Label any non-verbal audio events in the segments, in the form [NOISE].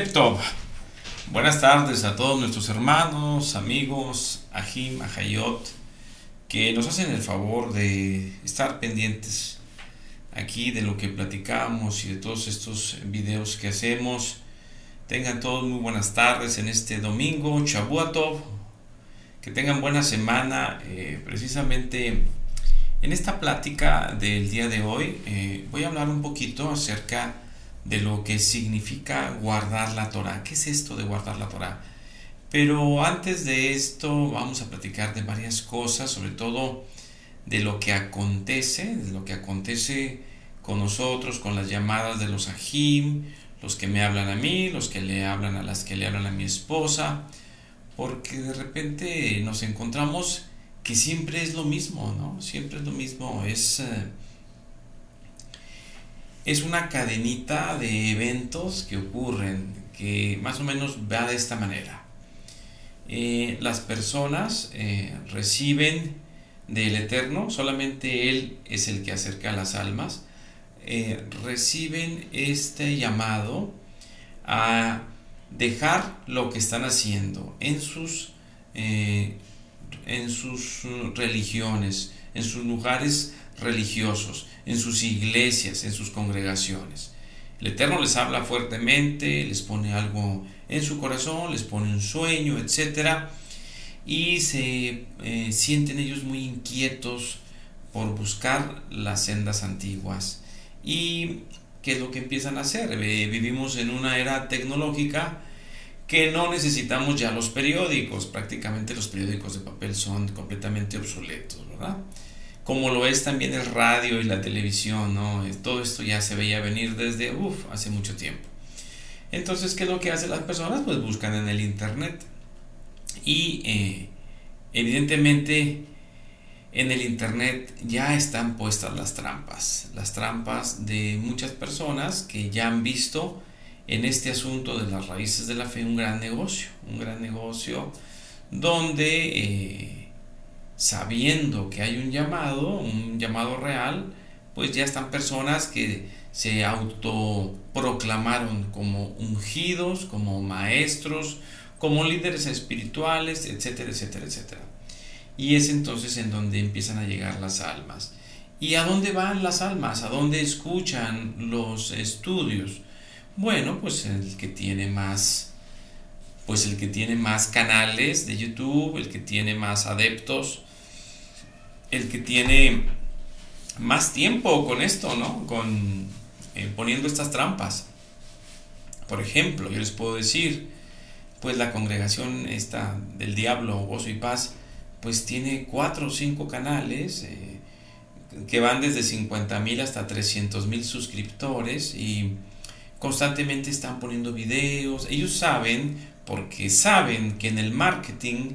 Tov. Buenas tardes a todos nuestros hermanos, amigos, Ajim, Ajayot, que nos hacen el favor de estar pendientes aquí de lo que platicamos y de todos estos videos que hacemos. Tengan todos muy buenas tardes en este domingo, Chabuatov. Que tengan buena semana. Eh, precisamente en esta plática del día de hoy eh, voy a hablar un poquito acerca de lo que significa guardar la Torah. ¿Qué es esto de guardar la Torah? Pero antes de esto vamos a platicar de varias cosas, sobre todo de lo que acontece, de lo que acontece con nosotros, con las llamadas de los ajim, los que me hablan a mí, los que le hablan a las que le hablan a mi esposa, porque de repente nos encontramos que siempre es lo mismo, ¿no? Siempre es lo mismo, es... Eh, es una cadenita de eventos que ocurren, que más o menos va de esta manera. Eh, las personas eh, reciben del Eterno, solamente Él es el que acerca a las almas, eh, reciben este llamado a dejar lo que están haciendo en sus, en sus religiones, en sus lugares religiosos, en sus iglesias, en sus congregaciones. El Eterno les habla fuertemente, les pone algo en su corazón, les pone un sueño, etc. Y se eh, sienten ellos muy inquietos por buscar las sendas antiguas. ¿Y qué es lo que empiezan a hacer? Eh, vivimos en una era tecnológica que no necesitamos ya los periódicos. Prácticamente los periódicos de papel son completamente obsoletos, ¿verdad? Como lo es también el radio y la televisión, ¿no? Todo esto ya se veía venir desde, uff, hace mucho tiempo. Entonces, ¿qué es lo que hacen las personas? Pues buscan en el Internet. Y eh, evidentemente en el Internet ya están puestas las trampas, las trampas de muchas personas que ya han visto en este asunto de las raíces de la fe un gran negocio, un gran negocio donde... Eh, sabiendo que hay un llamado, un llamado real, pues ya están personas que se autoproclamaron como ungidos, como maestros, como líderes espirituales, etcétera, etcétera, etcétera. Y es entonces en donde empiezan a llegar las almas. ¿Y a dónde van las almas? ¿A dónde escuchan los estudios? Bueno, pues el que tiene más pues el que tiene más canales de YouTube, el que tiene más adeptos, el que tiene más tiempo con esto, ¿no? Con eh, poniendo estas trampas. Por ejemplo, yo les puedo decir, pues la congregación esta del diablo, gozo y paz, pues tiene cuatro o cinco canales eh, que van desde 50 mil hasta 300 mil suscriptores y constantemente están poniendo videos. Ellos saben, porque saben que en el marketing,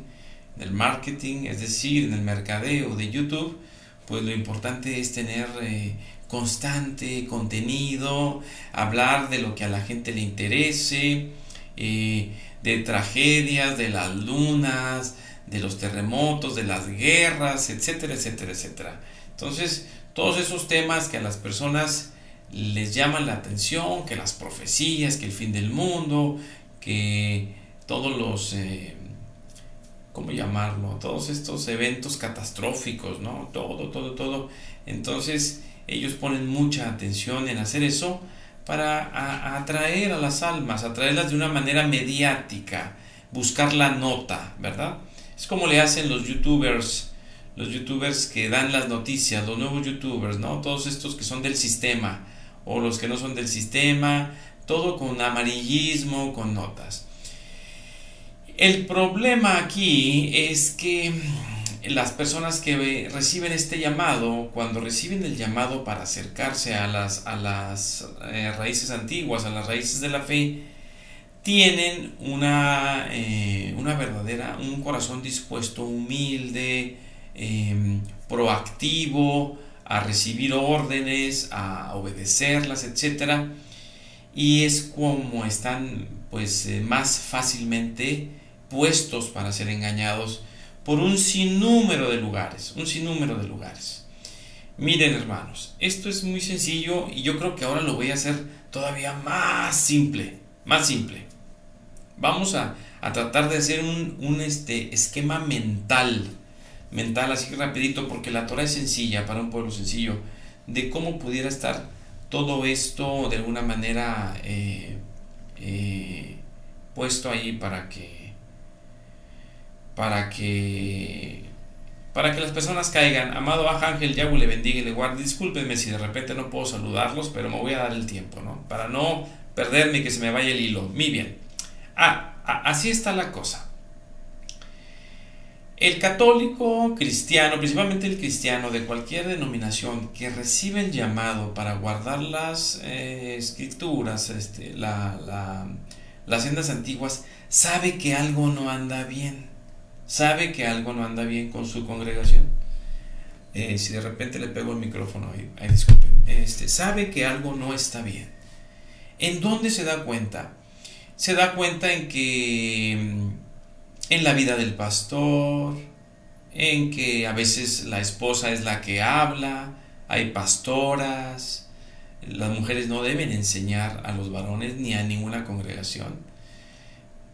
del marketing, es decir, en el mercadeo de YouTube, pues lo importante es tener eh, constante contenido, hablar de lo que a la gente le interese, eh, de tragedias, de las lunas, de los terremotos, de las guerras, etcétera, etcétera, etcétera. Entonces, todos esos temas que a las personas les llaman la atención, que las profecías, que el fin del mundo, que todos los... Eh, ¿cómo llamarlo? Todos estos eventos catastróficos, ¿no? Todo, todo, todo. Entonces ellos ponen mucha atención en hacer eso para atraer a las almas, atraerlas de una manera mediática, buscar la nota, ¿verdad? Es como le hacen los youtubers, los youtubers que dan las noticias, los nuevos youtubers, ¿no? Todos estos que son del sistema o los que no son del sistema, todo con amarillismo, con notas. El problema aquí es que las personas que reciben este llamado, cuando reciben el llamado para acercarse a las, a las eh, raíces antiguas, a las raíces de la fe, tienen una, eh, una verdadera, un corazón dispuesto, humilde, em, proactivo, a recibir órdenes, a obedecerlas, etc. Y es como están pues eh, más fácilmente puestos para ser engañados por un sinnúmero de lugares, un sinnúmero de lugares. Miren hermanos, esto es muy sencillo y yo creo que ahora lo voy a hacer todavía más simple, más simple. Vamos a, tratar de hacer un, este, esquema mental, mental así rapidito, porque la Torah es sencilla para un pueblo sencillo, de cómo pudiera estar todo esto de alguna manera eh, eh, puesto ahí para que para que para que las personas caigan. Amado Ángel, Yahweh le bendiga y le guarde. Discúlpenme si de repente no puedo saludarlos, pero me voy a dar el tiempo, ¿no? Para no perderme y que se me vaya el hilo. Muy bien. Ah, así está la cosa. El católico cristiano, principalmente el cristiano de cualquier denominación que recibe el llamado para guardar las eh, escrituras, este, las sendas antiguas, sabe que algo no anda bien sabe que algo no anda bien con su congregación. Eh, si de repente le pego el micrófono, ahí, disculpen, este, sabe que algo no está bien. ¿En dónde se da cuenta? Se da cuenta en que mm, en la vida del pastor, en que a veces la esposa es la que habla, hay pastoras, las mujeres no deben enseñar a los varones ni a ninguna congregación.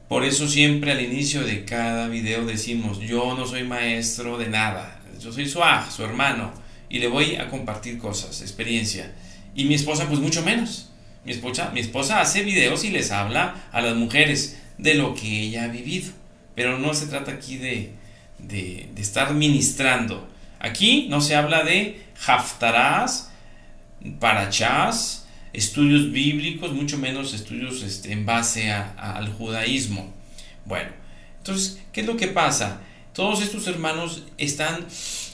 Por eso siempre al inicio de cada video decimos, yo no soy maestro de nada, yo soy su ah, su hermano, y le voy a compartir cosas, experiencia. Y mi esposa pues mucho menos. Mi esposa, mi esposa hace videos y les habla a las mujeres de lo que ella ha vivido. Pero no se trata aquí de, de, de estar ministrando. Aquí no se habla de haftarás, parachás, estudios bíblicos, mucho menos estudios este, en base al judaísmo. Bueno, entonces, ¿qué es lo que pasa? Todos estos hermanos están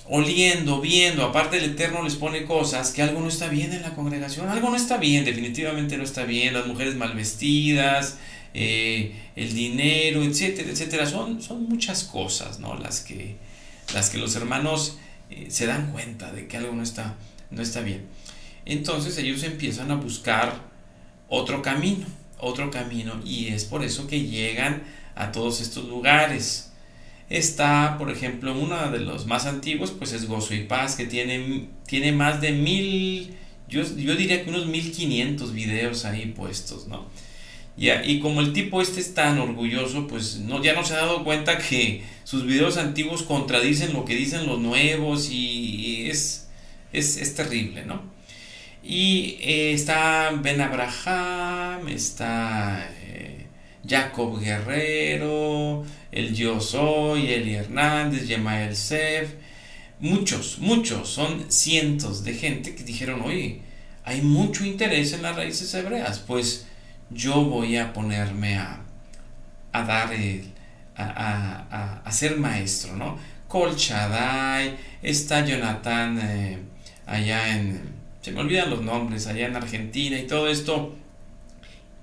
oliendo, viendo, aparte el Eterno les pone cosas, que algo no está bien en la congregación, algo no está bien, definitivamente no está bien, las mujeres mal vestidas, eh, el dinero, etcétera, etcétera, son, son muchas cosas, ¿no? Las que, las que los hermanos eh, se dan cuenta de que algo no está, no está bien entonces ellos empiezan a buscar otro camino, otro camino, y es por eso que llegan a todos estos lugares. Está, por ejemplo, uno de los más antiguos, pues es Gozo y Paz, que tiene, tiene más de mil, yo, yo diría que unos mil quinientos videos ahí puestos, ¿no? Y, y, como el tipo este es tan orgulloso, pues no, ya no se ha dado cuenta que sus videos antiguos contradicen lo que dicen los nuevos y, es, es, es terrible, ¿no? Y eh, está Ben Abraham, está eh, Jacob Guerrero, el Yo Soy, Eli Hernández, Yemael Sef, muchos, muchos, son cientos de gente que dijeron, oye, hay mucho interés en las raíces hebreas, pues yo voy a ponerme a, a dar el, a, a, ser maestro, ¿no? Kol está Jonathan eh, allá en se me olvidan los nombres, allá en Argentina y todo esto.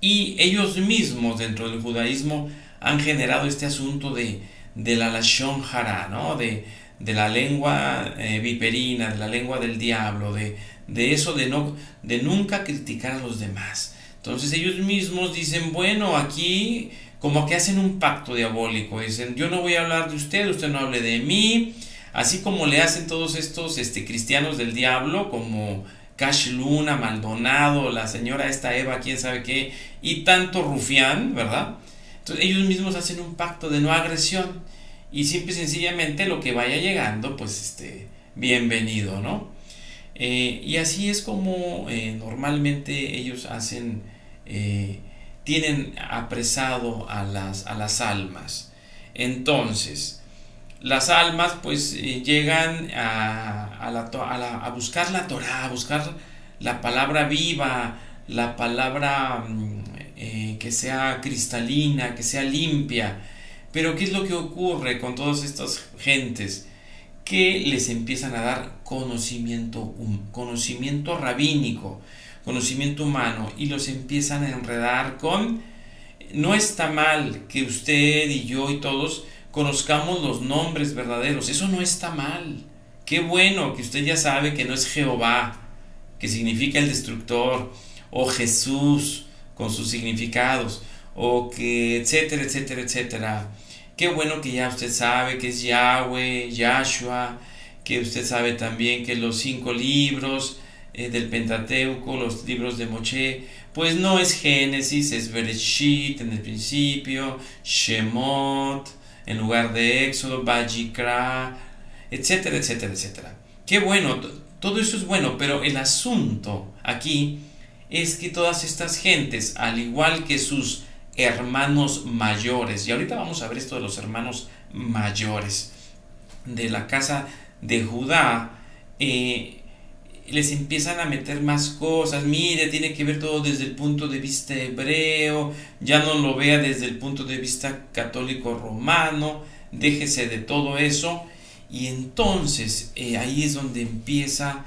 Y ellos mismos dentro del judaísmo han generado este asunto de, de la Lashon Hara, ¿no? de, de la lengua eh, viperina, de la lengua del diablo, de, de eso de, no, de nunca criticar a los demás. Entonces ellos mismos dicen, bueno, aquí como que hacen un pacto diabólico, dicen, yo no voy a hablar de usted, usted no hable de mí, así como le hacen todos estos este, cristianos del diablo, como Cash Luna, Maldonado, la señora esta Eva, quién sabe qué, y tanto rufián, ¿verdad? Entonces ellos mismos hacen un pacto de no agresión y simple y sencillamente lo que vaya llegando, pues este, bienvenido, ¿no? Eh, y así es como eh, normalmente ellos hacen, eh, tienen apresado a las, a las almas. Entonces, las almas pues eh, llegan a, la, a, buscar la Torah, a buscar la palabra viva, la palabra mm, eh, que sea cristalina, que sea limpia. Pero ¿qué es lo que ocurre con todas estas gentes? Que les empiezan a dar conocimiento, conocimiento rabínico, conocimiento humano, y los empiezan a enredar con, no está mal que usted y yo y todos conozcamos los nombres verdaderos. Eso no está mal. Qué bueno que usted ya sabe que no es Jehová, que significa el destructor, o Jesús con sus significados, o que etcétera, etcétera, etcétera. Qué bueno que ya usted sabe que es Yahweh, Yahshua, que usted sabe también que los cinco libros eh, del Pentateuco, los libros de Moche, pues no es Génesis, es Bereshit en el principio, Shemot en lugar de Éxodo, Bajikra, etcétera, etcétera, etcétera. Qué bueno, todo eso es bueno, pero el asunto aquí es que todas estas gentes, al igual que sus hermanos mayores, y ahorita vamos a ver esto de los hermanos mayores de la casa de Judá, eh, les empiezan a meter más cosas, mire, tiene que ver todo desde el punto de vista hebreo, ya no lo vea desde el punto de vista católico romano, déjese de todo eso, y entonces eh, ahí es donde empieza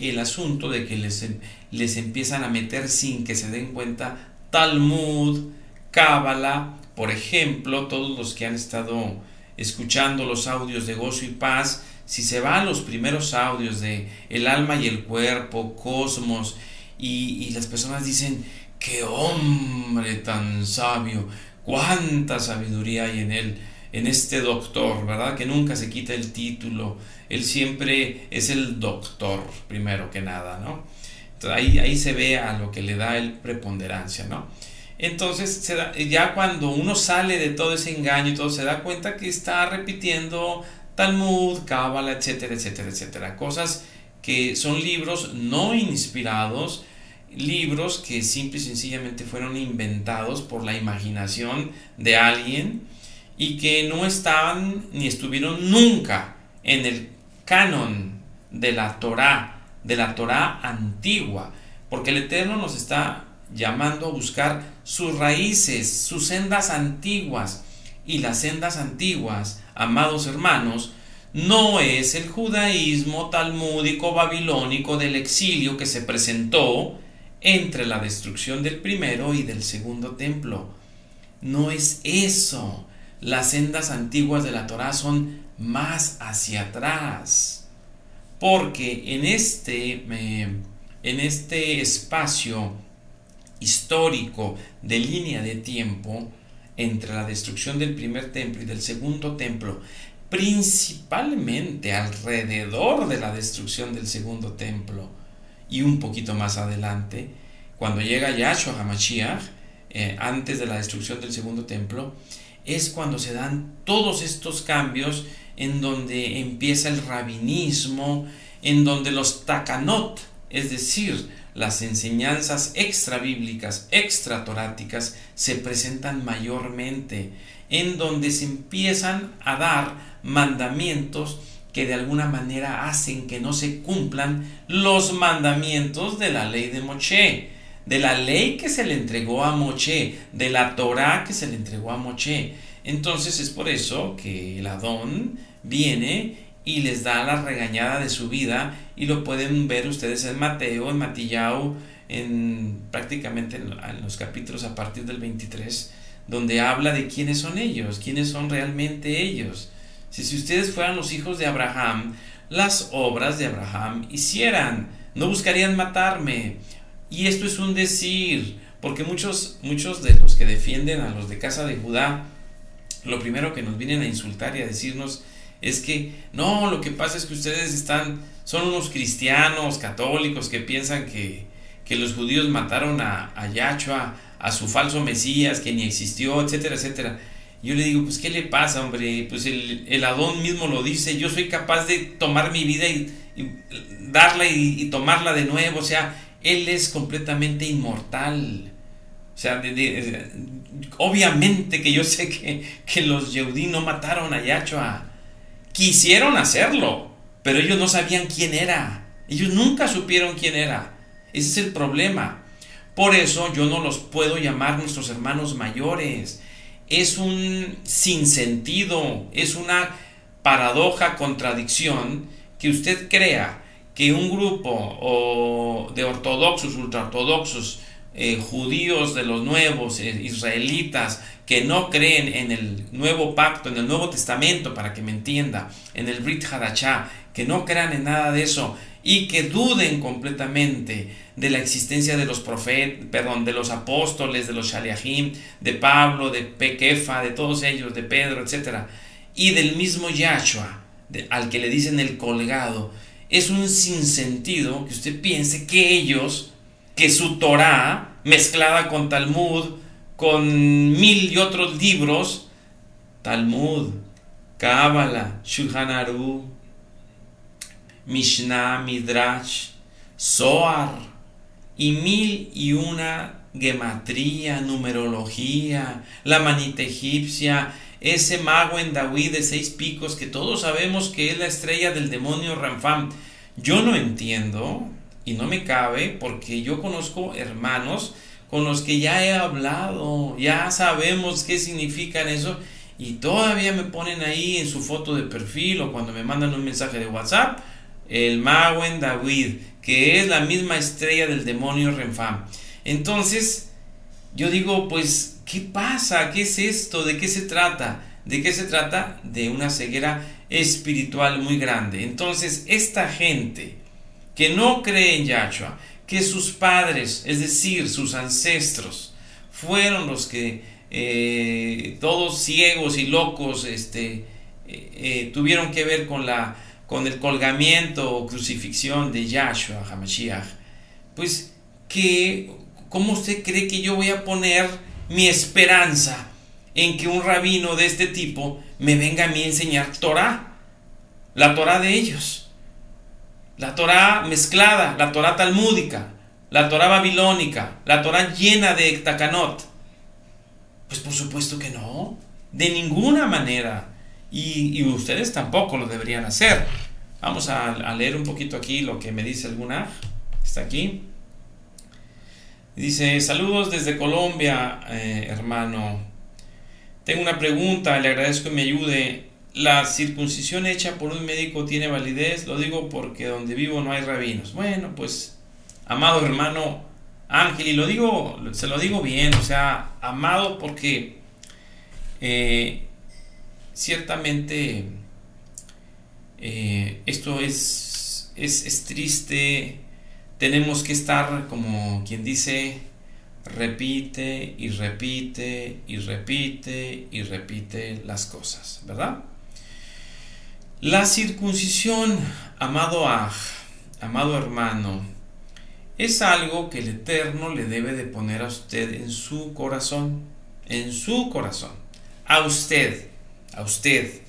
el asunto de que les, les empiezan a meter sin que se den cuenta Talmud, Cábala, por ejemplo, todos los que han estado escuchando los audios de gozo y paz, si se van los primeros audios de el alma y el cuerpo, cosmos, y, las personas dicen, qué hombre tan sabio, cuánta sabiduría hay en él, en este doctor, ¿verdad? Que nunca se quita el título, él siempre es el doctor, primero que nada, ¿no? Entonces ahí, ahí se ve a lo que le da el preponderancia, ¿no? Entonces, ya cuando uno sale de todo ese engaño y todo, se da cuenta que está repitiendo Talmud, Cábala, etcétera, etcétera, etcétera. Cosas que son libros no inspirados, libros que simple y sencillamente fueron inventados por la imaginación de alguien y que no estaban ni estuvieron nunca en el canon de la Torá, de la Torá antigua, porque el Eterno nos está llamando a buscar sus raíces, sus sendas antiguas, y las sendas antiguas amados hermanos, no es el judaísmo talmúdico babilónico del exilio que se presentó entre la destrucción del primero y del segundo templo. No es eso. Las sendas antiguas de la Torá son más hacia atrás. Porque en este, en este espacio histórico de línea de tiempo, entre la destrucción del primer templo y del segundo templo, principalmente alrededor de la destrucción del segundo templo y un poquito más adelante, cuando llega Yahshua HaMashiach, eh, antes de la destrucción del segundo templo, es cuando se dan todos estos cambios en donde empieza el rabinismo, en donde los takanot, es decir, las enseñanzas extra bíblicas, extra toráticas, se presentan mayormente, en donde se empiezan a dar mandamientos que de alguna manera hacen que no se cumplan los mandamientos de la ley de Moche, de la ley que se le entregó a Moche, de la Torah que se le entregó a Moche. Entonces es por eso que el Adón viene y les da la regañada de su vida y lo pueden ver ustedes en Mateo, en Matillao, en prácticamente en, los capítulos a partir del 23, donde habla de quiénes son ellos, quiénes son realmente ellos. Si, si ustedes fueran los hijos de Abraham, las obras de Abraham hicieran, no buscarían matarme. Y esto es un decir, porque muchos, muchos de los que defienden a los de casa de Judá, lo primero que nos vienen a insultar y a decirnos es que no, lo que pasa es que ustedes están, son unos cristianos católicos que piensan que, los judíos mataron a, a Yahshua, a su falso Mesías, que ni existió, etcétera, etcétera. Yo le digo, pues, ¿qué le pasa, hombre? Pues el, Adón mismo lo dice, yo soy capaz de tomar mi vida y, darla y, tomarla de nuevo, o sea, Él es completamente inmortal. O sea, obviamente que yo sé que, que los Yehudí no mataron a Yahshua. Quisieron hacerlo, pero ellos no sabían quién era. Ellos nunca supieron quién era. Ese es el problema. Por eso yo no los puedo llamar nuestros hermanos mayores. Es un sinsentido, es una paradoja, contradicción, que usted crea que un grupo de ortodoxos, ultraortodoxos, eh, judíos de los nuevos, eh, israelitas, que no creen en el nuevo pacto, en el Nuevo Testamento, para que me entienda, en el Brit Hadachá, que no crean en nada de eso y que duden completamente de la existencia de los profetas, perdón, de los apóstoles, de los shaliachim, de Pablo, de Pequefa, de todos ellos, de Pedro, etc. Y del mismo Yahshua, al que le dicen el colgado, es un sinsentido que usted piense que ellos que su Torah mezclada con Talmud, con mil y otros libros, Talmud, Cábala, Shulchan Aruch, Mishnah, Midrash, Zohar y mil y una gematría, numerología, la manita egipcia, ese mago en David de seis picos que todos sabemos que es la estrella del demonio Ramfam. Yo no entiendo y no me cabe porque yo conozco hermanos con los que ya he hablado, ya sabemos qué significan eso y todavía me ponen ahí en su foto de perfil o cuando me mandan un mensaje de WhatsApp el mago en David, que es la misma estrella del demonio Renfam. Entonces, yo digo, pues, ¿qué pasa? ¿Qué es esto? ¿De qué se trata? ¿De qué se trata? De una ceguera espiritual muy grande. Entonces, esta gente que no cree en Yahshua, que sus padres, es decir, sus ancestros, fueron los que eh, todos ciegos y locos este, eh, eh, tuvieron que ver con la con el colgamiento o crucifixión de Yahshua HaMashiach, pues que, ¿cómo usted cree que yo voy a poner mi esperanza en que un rabino de este tipo me venga a mí a enseñar Torah? La Torah de ellos. La Torah mezclada, la Torah talmúdica, la Torah babilónica, la Torah llena de takanot. Pues por supuesto que no, de ninguna manera. Y, ustedes tampoco lo deberían hacer. Vamos a, leer un poquito aquí lo que me dice alguna. Está aquí. Dice, saludos desde Colombia, eh, hermano. Tengo una pregunta, le agradezco que me ayude. ¿La circuncisión hecha por un médico tiene validez? Lo digo porque donde vivo no hay rabinos. Bueno, pues, amado hermano Ángel, y lo digo, se lo digo bien, o sea, amado porque eh, ciertamente eh, esto es, es, triste, tenemos que estar como quien dice, repite y repite y repite y repite las cosas, ¿verdad? La circuncisión, amado Aj, amado hermano, es algo que el Eterno le debe de poner a usted en su corazón, en su corazón, a usted a usted.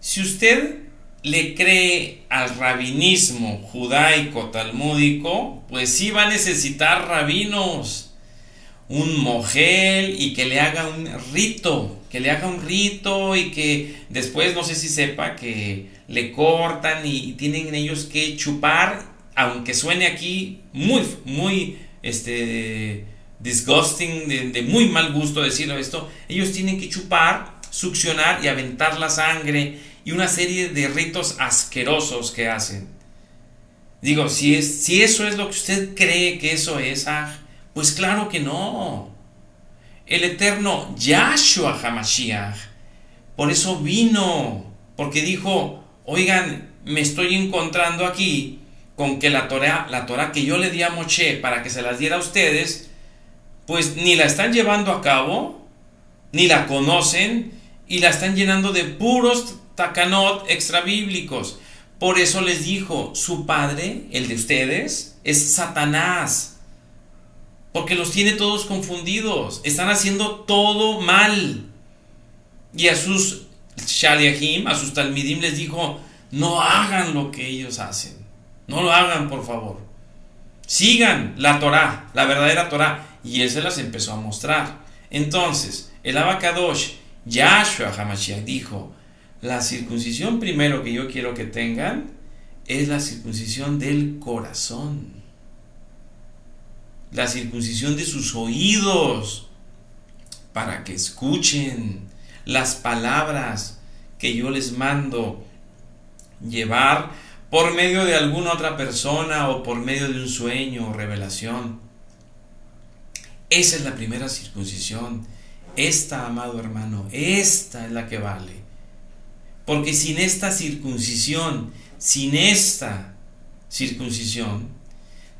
Si usted le cree al rabinismo judaico talmúdico, pues sí va a necesitar rabinos, un mogel y que le haga un rito, que le haga un rito y que después no sé si sepa que le cortan y tienen ellos que chupar, aunque suene aquí muy, muy, este, disgusting, de, muy mal gusto decirlo esto, ellos tienen que chupar, succionar y aventar la sangre y una serie de ritos asquerosos que hacen. Digo, si, es, si eso es lo que usted cree que eso es, ah, pues claro que no. El eterno Yahshua Hamashiach, por eso vino, porque dijo, oigan, me estoy encontrando aquí con que la Torah, la Torah que yo le di a Moche para que se las diera a ustedes, pues ni la están llevando a cabo, ni la conocen, y la están llenando de puros takanot extrabíblicos. Por eso les dijo, su padre, el de ustedes, es Satanás. Porque los tiene todos confundidos. Están haciendo todo mal. Y a sus shaliahim, a sus talmidim les dijo, no hagan lo que ellos hacen. No lo hagan, por favor. Sigan la Torah, la verdadera Torah y él se las empezó a mostrar. Entonces, el Abacadosh, Yahshua Hamashiach, dijo: La circuncisión primero que yo quiero que tengan es la circuncisión del corazón, la circuncisión de sus oídos, para que escuchen las palabras que yo les mando llevar por medio de alguna otra persona o por medio de un sueño o revelación. Esa es la primera circuncisión. Esta, amado hermano, esta es la que vale. Porque sin esta circuncisión, sin esta circuncisión,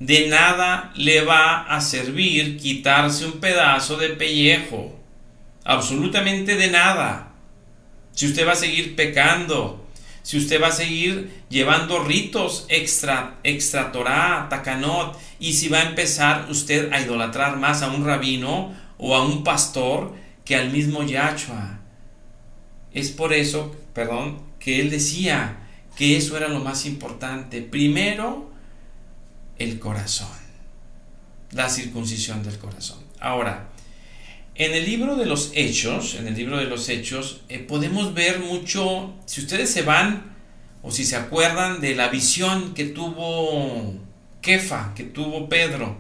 de nada le va a servir quitarse un pedazo de pellejo. Absolutamente de nada. Si usted va a seguir pecando, si usted va a seguir llevando ritos extra, extra Torah, takanot, y si va a empezar usted a idolatrar más a un rabino o a un pastor que al mismo Yahshua. Es por eso, perdón, que él decía que eso era lo más importante. Primero, el corazón, la circuncisión del corazón. Ahora, en el libro de los Hechos, en el libro de los Hechos, eh, podemos ver mucho, si ustedes se van o si se acuerdan de la visión que tuvo Kefa, que tuvo Pedro.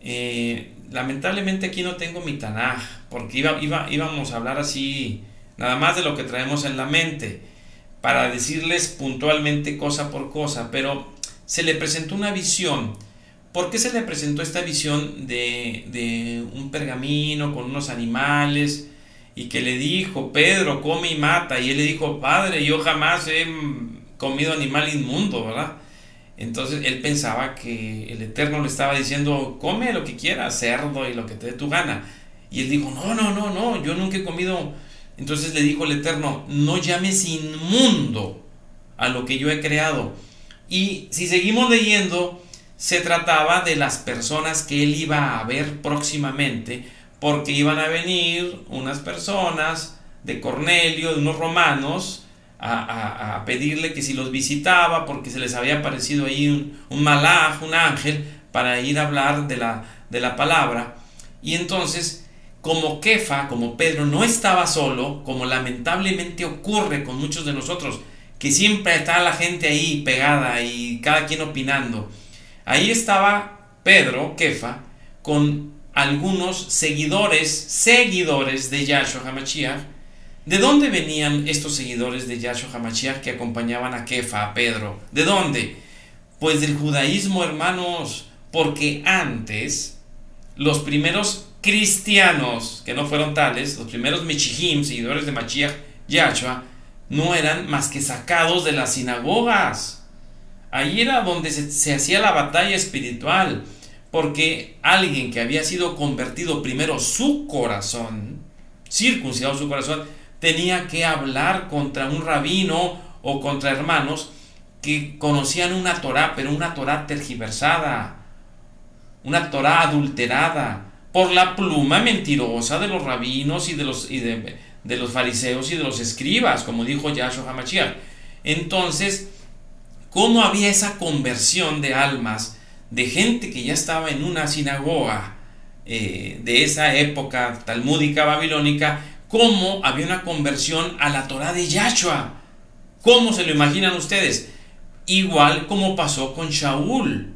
Eh, lamentablemente aquí no tengo mi Tanaj, porque iba, íbamos a hablar así, nada más de lo que traemos en la mente, para decirles puntualmente cosa por cosa, pero se le presentó una visión ¿Por qué se le presentó esta visión de, un pergamino con unos animales y que le dijo, Pedro, come y mata? Y él le dijo, Padre, yo jamás he comido animal inmundo, ¿verdad? Entonces él pensaba que el Eterno le estaba diciendo, come lo que quieras, cerdo y lo que te dé tu gana. Y él dijo, no, no, no, no, yo nunca he comido. Entonces le dijo el Eterno, no llames inmundo a lo que yo he creado. Y si seguimos leyendo, se trataba de las personas que él iba a ver próximamente, porque iban a venir unas personas de Cornelio, de unos romanos, a, pedirle que si los visitaba, porque se les había aparecido ahí un, un malaj, un ángel, para ir a hablar de la, de la palabra. Y entonces, como Kefa, como Pedro, no estaba solo, como lamentablemente ocurre con muchos de nosotros, que siempre está la gente ahí pegada y cada quien opinando Ahí estaba Pedro, Kefa, con algunos seguidores, seguidores de Yahshua HaMashiach. ¿De dónde venían estos seguidores de Yahshua HaMashiach que acompañaban a Kefa, a Pedro? ¿De dónde? Pues del judaísmo, hermanos, porque antes los primeros cristianos, que no fueron tales, los primeros Mechihim, seguidores de Mashiach, Yahshua, no eran más que sacados de las sinagogas. Ahí era donde se, hacía la batalla espiritual, porque alguien que había sido convertido primero su corazón, circuncidado su corazón, tenía que hablar contra un rabino o contra hermanos que conocían una Torah, pero una Torah tergiversada, una Torah adulterada por la pluma mentirosa de los rabinos y de los, los fariseos y de los escribas, como dijo Yahshua HaMashiach. Entonces, cómo había esa conversión de almas de gente que ya estaba en una sinagoga eh, de esa época talmúdica babilónica, cómo había una conversión a la Torah de Yahshua. ¿Cómo se lo imaginan ustedes? Igual como pasó con Shaul.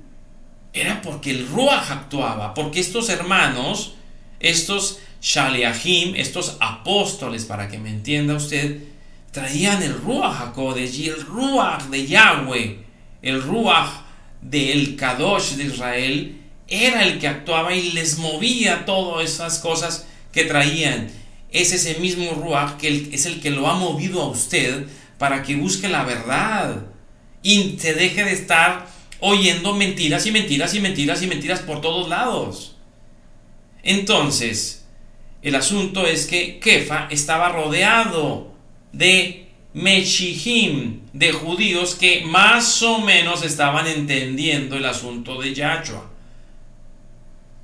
Era porque el Ruach actuaba, porque estos hermanos, estos Shaliahim, estos apóstoles, para que me entienda usted, traían el Ruach HaKodesh y el Ruach de Yahweh, el Ruach del Kadosh de Israel, era el que actuaba y les movía todas esas cosas que traían. Es ese mismo Ruach que es el que lo ha movido a usted para que busque la verdad y se deje de estar oyendo mentiras y mentiras y mentiras y mentiras por todos lados. Entonces, el asunto es que Kefa estaba rodeado de Meshihim, de judíos que más o menos estaban entendiendo el asunto de Yahshua.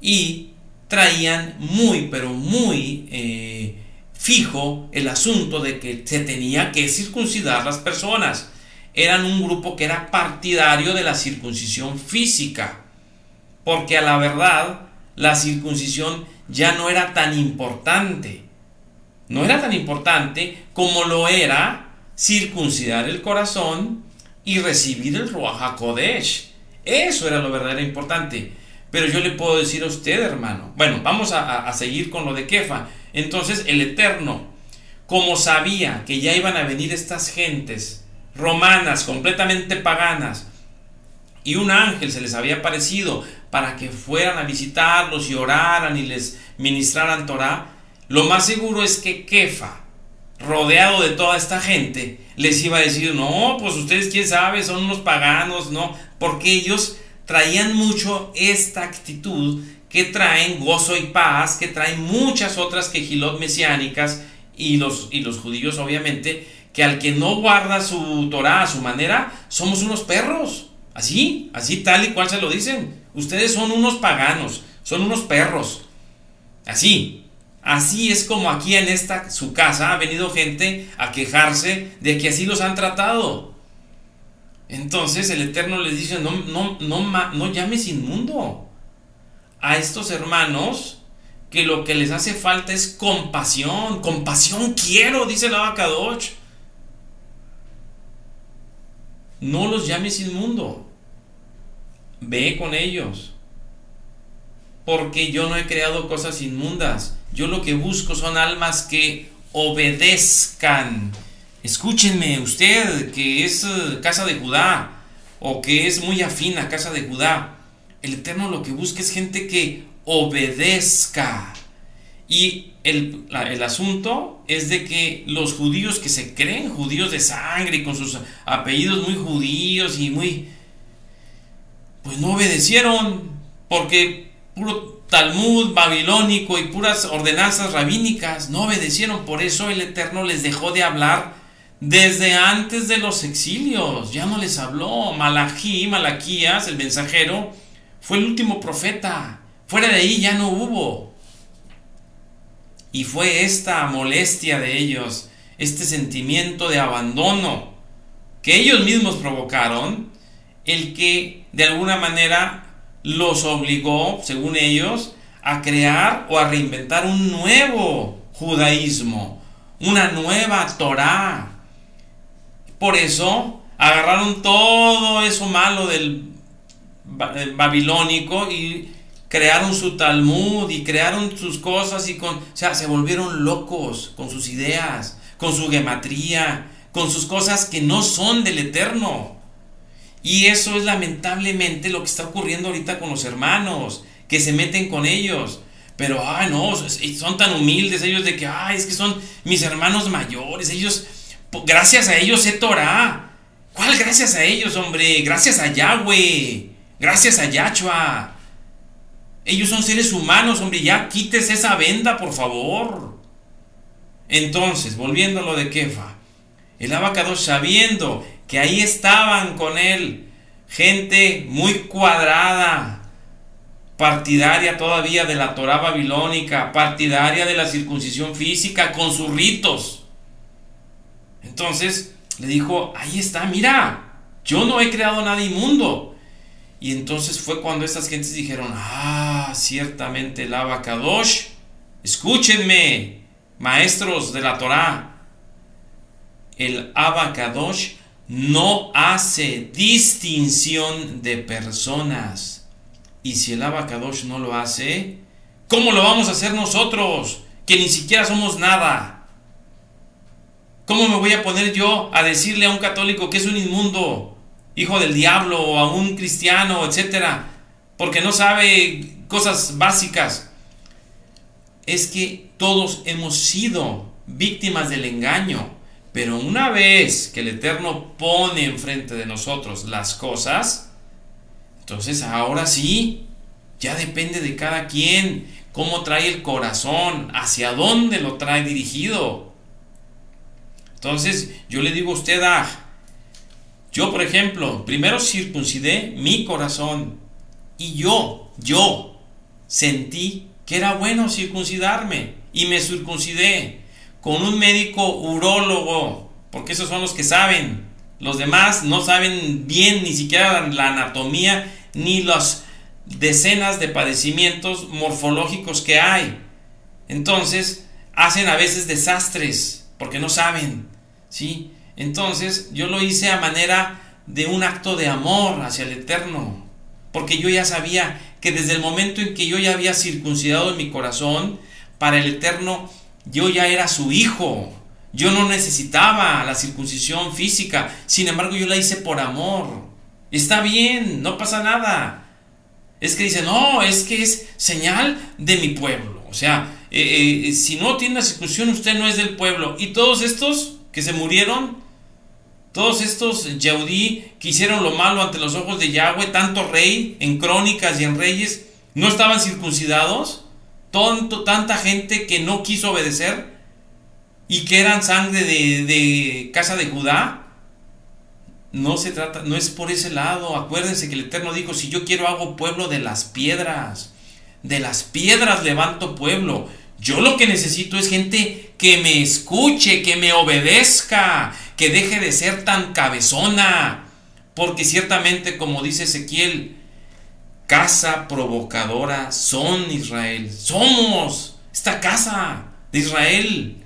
Y traían muy, pero muy eh, fijo el asunto de que se tenía que circuncidar las personas. Eran un grupo que era partidario de la circuncisión física, porque a la verdad la circuncisión ya no era tan importante no era tan importante como lo era circuncidar el corazón y recibir el Ruach HaKodesh. Eso era lo verdaderamente importante. Pero yo le puedo decir a usted, hermano, bueno, vamos a, a seguir con lo de Kefa. Entonces el Eterno, como sabía que ya iban a venir estas gentes romanas, completamente paganas, y un ángel se les había aparecido para que fueran a visitarlos y oraran y les ministraran Torah, lo más seguro es que Kefa, rodeado de toda esta gente, les iba a decir, no, pues ustedes quién sabe, son unos paganos, no, porque ellos traían mucho esta actitud que traen gozo y paz, que traen muchas otras quejilot mesiánicas y los, y los judíos obviamente, que al que no guarda su Torah a su manera, somos unos perros. Así, así tal y cual se lo dicen. Ustedes son unos paganos, son unos perros. Así, así es como aquí en esta su casa ha venido gente a quejarse de que así los han tratado. Entonces el Eterno les dice, no, no, no, no llames inmundo a estos hermanos que lo que les hace falta es compasión. Compasión quiero, dice el Abacadoch. No los llames inmundo. Ve con ellos. Porque yo no he creado cosas inmundas. Yo lo que busco son almas que obedezcan Escúchenme, usted que es eh, casa de Judá o que es muy afín a casa de Judá, el Eterno lo que busca es gente que obedezca. Y el, el, asunto es de que los judíos que se creen judíos de sangre y con sus apellidos muy judíos y muy... pues no obedecieron porque puro Talmud babilónico y puras ordenanzas rabínicas no obedecieron. Por eso el Eterno les dejó de hablar desde antes de los exilios, ya no les habló. Malají, Malaquías, el mensajero, fue el último profeta. Fuera de ahí ya no hubo. Y fue esta molestia de ellos, este sentimiento de abandono que ellos mismos provocaron, el que de alguna manera los obligó, según ellos, a crear o a reinventar un nuevo judaísmo, una nueva Torah, por eso agarraron todo eso malo del babilónico y crearon su Talmud y crearon sus cosas y con, o sea, se volvieron locos con sus ideas, con su gematría, con sus cosas que no son del eterno. Y eso es lamentablemente lo que está ocurriendo ahorita con los hermanos, que se meten con ellos. Pero, ay, no, son tan humildes ellos de que, ay, es que son mis hermanos mayores, ellos Gracias a ellos sé Torah. ¿Cuál gracias a ellos, hombre? Gracias a Yahweh. Gracias a Yahshua. Ellos son seres humanos, hombre. Ya quites esa venda, por favor. Entonces, volviendo a lo de Kefa. El abacados sabiendo que ahí estaban con él gente muy cuadrada, partidaria todavía de la Torah babilónica, partidaria de la circuncisión física con sus ritos entonces le dijo, ahí está, mira, yo no he creado nada inmundo. Y entonces fue cuando estas gentes dijeron, ah, ciertamente el Abacadosh, escúchenme, maestros de la Torah, el Abacadosh no hace distinción de personas. Y si el Abacadosh no lo hace, ¿cómo lo vamos a hacer nosotros? Que ni siquiera somos nada. ¿Cómo me voy a poner yo a decirle a un católico que es un inmundo, hijo del diablo, o a un cristiano, etcétera, porque no sabe cosas básicas? Es que todos hemos sido víctimas del engaño, pero una vez que el Eterno pone enfrente de nosotros las cosas, entonces ahora sí, ya depende de cada quien cómo trae el corazón, hacia dónde lo trae dirigido. Entonces, yo le digo a usted, ah, yo por ejemplo, primero circuncidé mi corazón y yo, yo sentí que era bueno circuncidarme y me circuncidé con un médico urólogo, porque esos son los que saben. Los demás no saben bien ni siquiera la anatomía ni las decenas de padecimientos morfológicos que hay. Entonces, hacen a veces desastres porque no saben, ¿sí? Entonces yo lo hice a manera de un acto de amor hacia el Eterno, porque yo ya sabía que desde el momento en que yo ya había circuncidado mi corazón, para el Eterno yo ya era su hijo, yo no necesitaba la circuncisión física, sin embargo yo la hice por amor. Está bien, no pasa nada. Es que dice, no, es que es señal de mi pueblo. O sea, eh, eh, si no tiene la circuncisión, usted no es del pueblo. Y todos estos que se murieron, todos estos yaudí que hicieron lo malo ante los ojos de Yahweh, tanto rey en crónicas y en reyes, no estaban circuncidados. Tonto, tanta gente que no quiso obedecer. y que eran sangre de, de casa de Judá. No se trata, no es por ese lado. Acuérdense que el Eterno dijo, si yo quiero hago pueblo de las piedras. De las piedras levanto pueblo. Yo lo que necesito es gente que me escuche, que me obedezca, que deje de ser tan cabezona. Porque ciertamente, como dice Ezequiel, casa provocadora son Israel. Somos esta casa de Israel,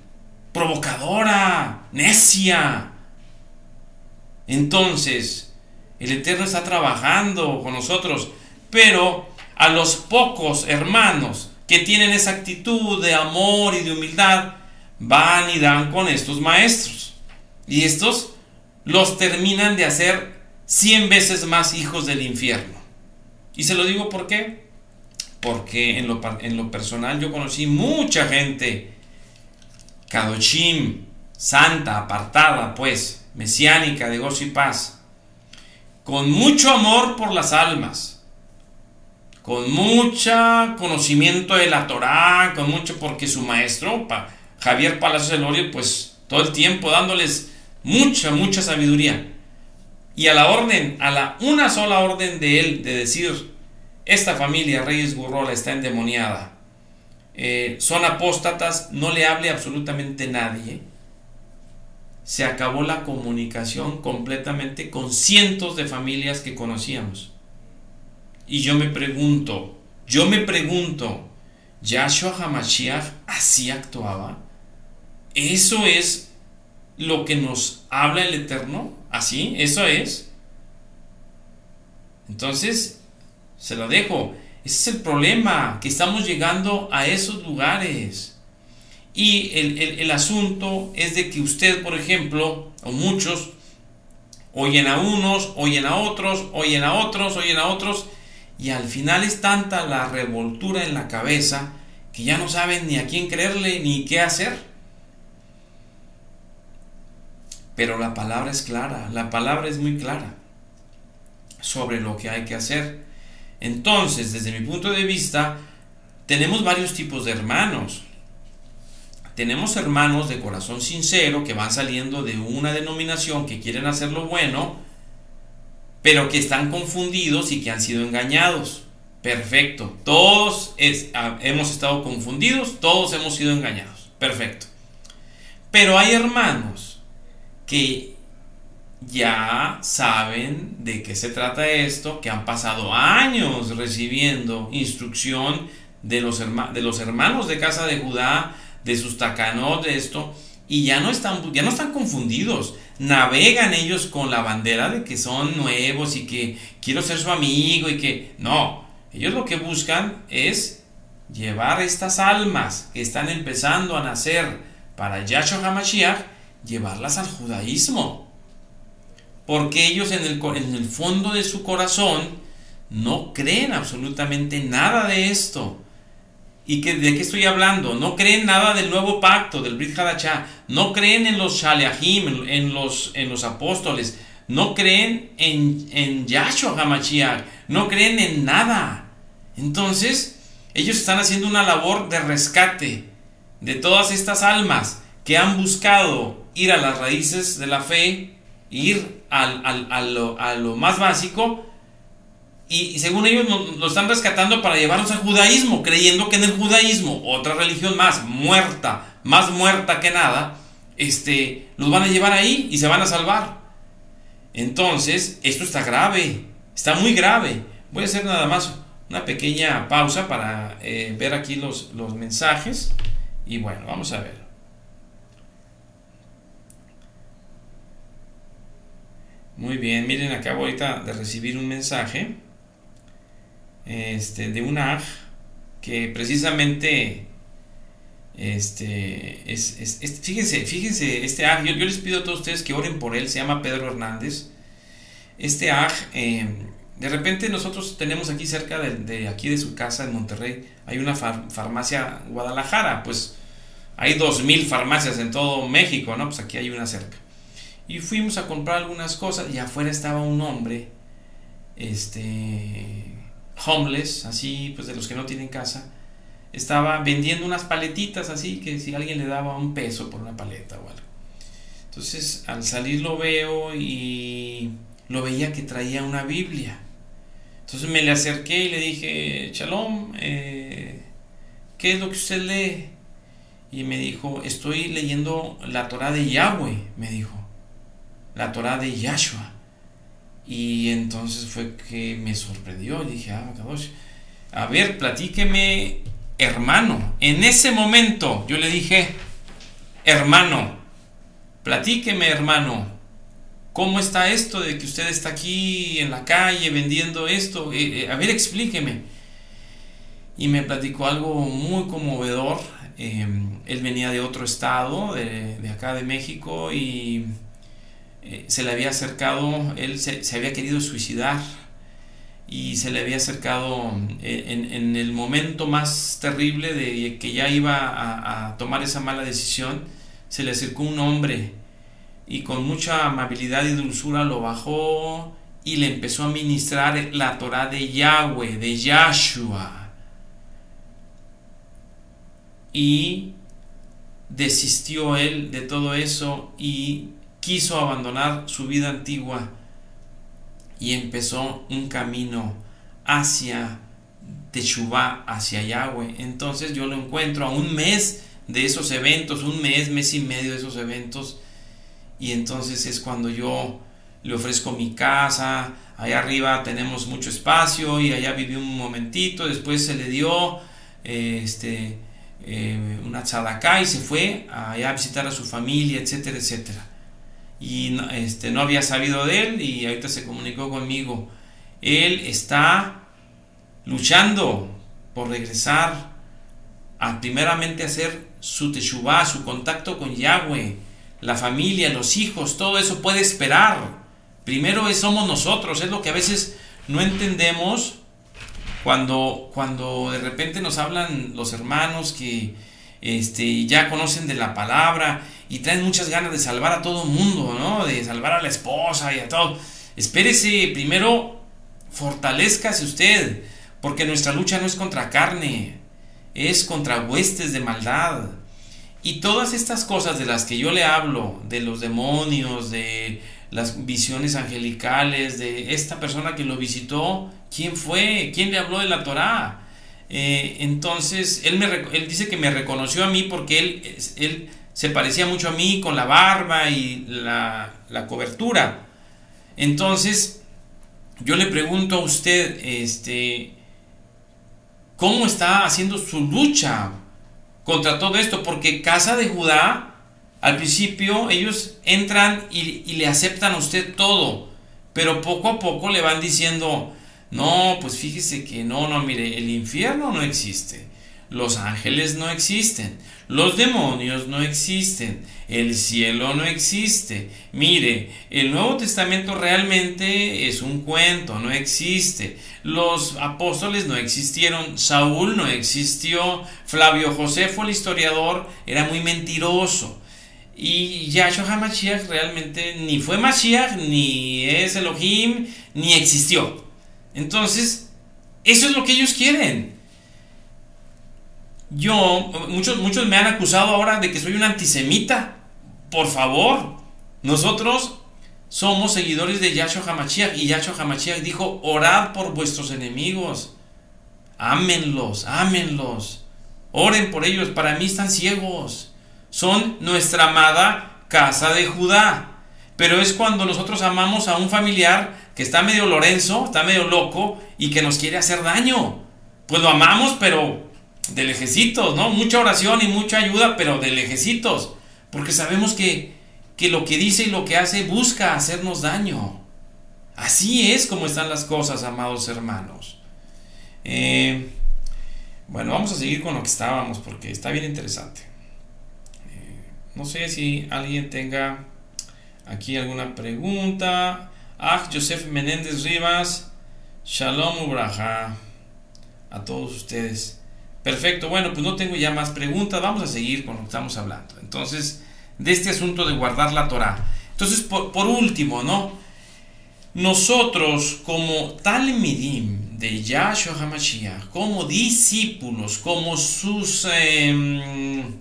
provocadora, necia. Entonces, el Eterno está trabajando con nosotros, pero a los pocos hermanos que tienen esa actitud de amor y de humildad, van y dan con estos maestros. Y estos los terminan de hacer cien veces más hijos del infierno. Y se lo digo por qué. Porque en lo, personal yo conocí mucha gente, Kadoshim, santa, apartada, pues, mesiánica, de gozo y paz, con mucho amor por las almas, con mucho conocimiento de la Torá, con mucho, porque su maestro, Javier Palacios Elorio, pues todo el tiempo dándoles mucha, mucha sabiduría. Y a la orden, a la una sola orden de él, de decir, esta familia Reyes Gurrola está endemoniada, eh, son apóstatas, no le hable absolutamente nadie. Se acabó la comunicación completamente con cientos de familias que conocíamos. Y yo me pregunto, yo me pregunto, ¿Yahshua HaMashiach así actuaba? ¿Eso es lo que nos habla el Eterno? ¿Así? ¿Eso es? Entonces, se lo dejo. Ese es el problema, que estamos llegando a esos lugares. Y el, el asunto es de que usted, por ejemplo, o muchos, oyen a unos, oyen a otros, oyen a otros, oyen a otros, y al final es tanta la revoltura en la cabeza que ya no saben ni a quién creerle ni qué hacer. Pero la palabra es clara, la palabra es muy clara sobre lo que hay que hacer. Entonces, desde mi punto de vista, tenemos varios tipos de hermanos. Tenemos hermanos de corazón sincero que van saliendo de una denominación que quieren hacer lo bueno, pero que están confundidos y que han sido engañados. Perfecto. Todos ah, hemos estado confundidos, todos hemos sido engañados. Perfecto. Pero hay hermanos que ya saben de qué se trata esto, que han pasado años recibiendo instrucción de los, de los hermanos de casa de Judá, de sus tacanot, de esto, y ya no están, ya no están confundidos. Navegan ellos con la bandera de que son nuevos y que quiero ser su amigo y que no, ellos lo que buscan es llevar estas almas que están empezando a nacer para Yahshua HaMashiach, llevarlas al judaísmo. Porque ellos en el, en el fondo de su corazón no creen absolutamente nada de esto. ¿Y que, de qué estoy hablando? No creen nada del nuevo pacto, del Brit Hadachá. No creen en los Shaleahim, en los, en los apóstoles. No creen en, en Yahshua HaMashiach. No creen en nada. Entonces, ellos están haciendo una labor de rescate de todas estas almas que han buscado ir a las raíces de la fe, ir al, a, lo, lo más básico y, según ellos lo, están rescatando para llevarnos al judaísmo, creyendo que en el judaísmo, otra religión más muerta, más muerta que nada, este, los van a llevar ahí y se van a salvar. Entonces, esto está grave, está muy grave. Voy a hacer nada más una pequeña pausa para eh, ver aquí los, los mensajes. Y bueno, vamos a ver. Muy bien, miren, acabo ahorita de recibir un mensaje este, de un aj que precisamente este, es, fíjense, fíjense, este aj, yo, les pido a todos ustedes que oren por él, se llama Pedro Hernández. Este aj, em, de repente nosotros tenemos aquí cerca de, aquí de su casa en Monterrey, hay una farmacia Guadalajara, pues hay dos mil farmacias en todo México, ¿no? Pues aquí hay una cerca. Y fuimos a comprar algunas cosas y afuera estaba un hombre, este, homeless, así, pues de los que no tienen casa, estaba vendiendo unas paletitas así, que si alguien le daba un peso por una paleta o algo. Entonces al salir lo veo y lo veía que traía una Biblia. Entonces me le acerqué y le dije, Shalom, eh, ¿qué es lo que usted lee? Y me dijo, estoy leyendo la Torah de Yahweh, me dijo, la Torah de Yahshua. Y entonces fue que me sorprendió. Y dije, ah, a ver, platíqueme, hermano. En ese momento yo le dije, hermano, platíqueme, hermano. ¿Cómo está esto de que usted está aquí en la calle vendiendo esto? Eh, eh, a ver, explíqueme. Y me platicó algo muy conmovedor. Em, él venía de otro estado, de, de acá de México, y eh, se le había acercado, él se, había querido suicidar y se le había acercado eh, en, el momento más terrible de que ya iba a, a, tomar esa mala decisión, se le acercó un hombre y con mucha amabilidad y dulzura lo bajó y le empezó a ministrar la Torah de Yahweh, de Yahshua. Y desistió él de todo eso y quiso abandonar su vida antigua y empezó un camino hacia Teshuvah, hacia Yahweh. Entonces yo lo encuentro a un mes de esos eventos, un mes, mes y medio de esos eventos, y entonces es cuando yo le ofrezco mi casa, allá arriba tenemos mucho espacio y allá viví un momentito, después se le dio este, eh, una tzadakah y se fue allá a visitar a su familia, etcétera, etcétera y este, no había sabido de él y ahorita se comunicó conmigo. Él está luchando por regresar a primeramente hacer su teshuvah, su contacto con Yahweh, la familia, los hijos, todo eso puede esperar. Primero somos nosotros, es lo que a veces no entendemos cuando, cuando de repente nos hablan los hermanos que este, ya conocen de la palabra y traen muchas ganas de salvar a todo el mundo, ¿no? De salvar a la esposa y a todo. Espérese, primero fortalezcase usted, porque nuestra lucha no es contra carne, es contra huestes de maldad. Y todas estas cosas de las que yo le hablo, de los demonios, de las visiones angelicales, de esta persona que lo visitó, ¿quién fue? ¿Quién le habló de la Torá? Eh, entonces, él, me, él dice que me reconoció a mí porque él, él se parecía mucho a mí con la barba y la, la cobertura. Entonces, yo le pregunto a usted, este, ¿cómo está haciendo su lucha contra todo esto? Porque Casa de Judá, al principio, ellos entran y, y le aceptan a usted todo, pero poco a poco le van diciendo, no, pues fíjese que no, no, mire, el infierno no existe, los ángeles no existen, los demonios no existen, el cielo no existe. Mire, el Nuevo Testamento realmente es un cuento, no existe. Los apóstoles no existieron, Saúl no existió, Flavio Josefo, el historiador, era muy mentiroso. Y Yahshua HaMashiach realmente ni fue Mashiach, ni es Elohim, ni existió. Entonces, eso es lo que ellos quieren. Yo, muchos, muchos me han acusado ahora de que soy un antisemita. Por favor, nosotros somos seguidores de Yahshua HaMashiach y Yahshua HaMashiach dijo, orad por vuestros enemigos. Ámenlos, ámenlos. Oren por ellos, para mí están ciegos. Son nuestra amada casa de Judá. Pero es cuando nosotros amamos a un familiar que está medio Lorenzo, está medio loco y que nos quiere hacer daño. Pues lo amamos, pero de lejecitos, ¿no? Mucha oración y mucha ayuda, pero de lejecitos. Porque sabemos que, que lo que dice y lo que hace busca hacernos daño. Así es como están las cosas, amados hermanos. Eh, bueno, vamos a seguir con lo que estábamos porque está bien interesante. Eh, no sé si alguien tenga aquí alguna pregunta. Ah, Joseph Menéndez Rivas, Shalom Ubraja a todos ustedes. Perfecto, bueno, pues no tengo ya más preguntas, vamos a seguir con lo que estamos hablando. Entonces, de este asunto de guardar la Torah. Entonces, por, último, ¿no? Nosotros como Talmidim de Yahshua HaMashiach, como discípulos, como sus em,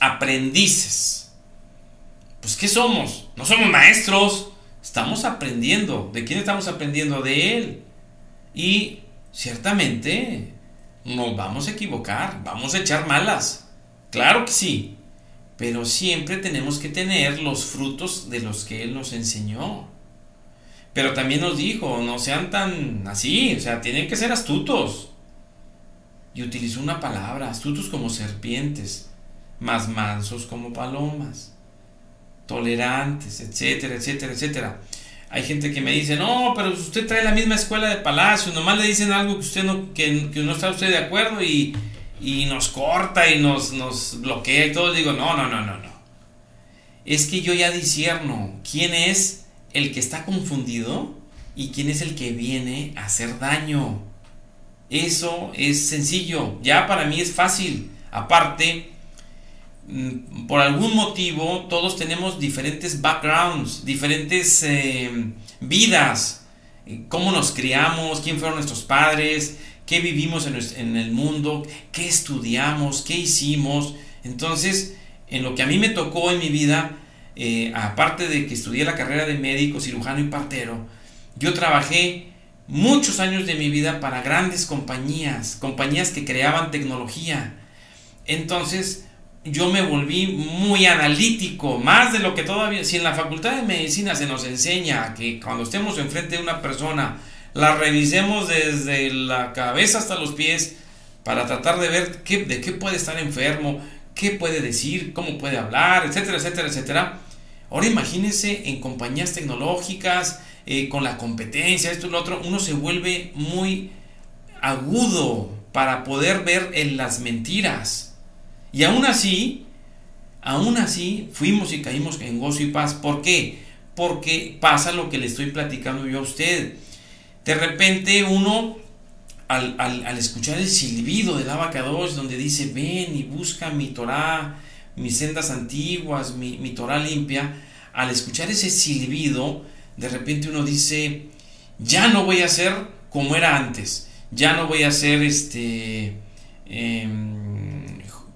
aprendices. Pues ¿qué somos? No somos maestros, estamos aprendiendo. ¿De quién estamos aprendiendo? De Él. Y ciertamente nos vamos a equivocar, vamos a echar malas. Claro que sí. Pero siempre tenemos que tener los frutos de los que Él nos enseñó. Pero también nos dijo, no sean tan así, o sea, tienen que ser astutos. Y utilizó una palabra, astutos como serpientes, más mansos como palomas, tolerantes, etcétera, etcétera, etcétera. Hay gente que me dice, no, pero usted trae la misma escuela de palacio, nomás le dicen algo que usted no, que, no está usted de acuerdo y, y nos corta y nos, nos bloquea y todo. Digo, no, no, no, no, no. Es que yo ya disierno quién es el que está confundido y quién es el que viene a hacer daño. Eso es sencillo, ya para mí es fácil. Aparte, por algún motivo todos tenemos diferentes backgrounds, diferentes eh, vidas, cómo nos criamos, quién fueron nuestros padres, qué vivimos en, el mundo, qué estudiamos, qué hicimos. Entonces, en lo que a mí me tocó en mi vida, eh, aparte de que estudié la carrera de médico, cirujano y partero, yo trabajé muchos años de mi vida para grandes compañías, compañías que creaban tecnología. Entonces, yo me volví muy analítico, más de lo que todavía, si en la facultad de medicina se nos enseña que cuando estemos enfrente de una persona, la revisemos desde la cabeza hasta los pies para tratar de ver qué, de qué puede estar enfermo, qué puede decir, cómo puede hablar, etcétera, etcétera, etcétera. Ahora imagínense en compañías tecnológicas, eh, con la competencia, esto y lo otro, uno se vuelve muy agudo para poder ver en las mentiras. Y aún así, aún así, fuimos y caímos en gozo y paz. ¿Por qué? Porque pasa lo que le estoy platicando yo a usted. De repente uno, al, escuchar el silbido del abacados, donde dice, ven y busca mi Torah, mis sendas antiguas, mi, mi Torah limpia, al escuchar ese silbido, de repente uno dice, ya no voy a ser como era antes, ya no voy a ser este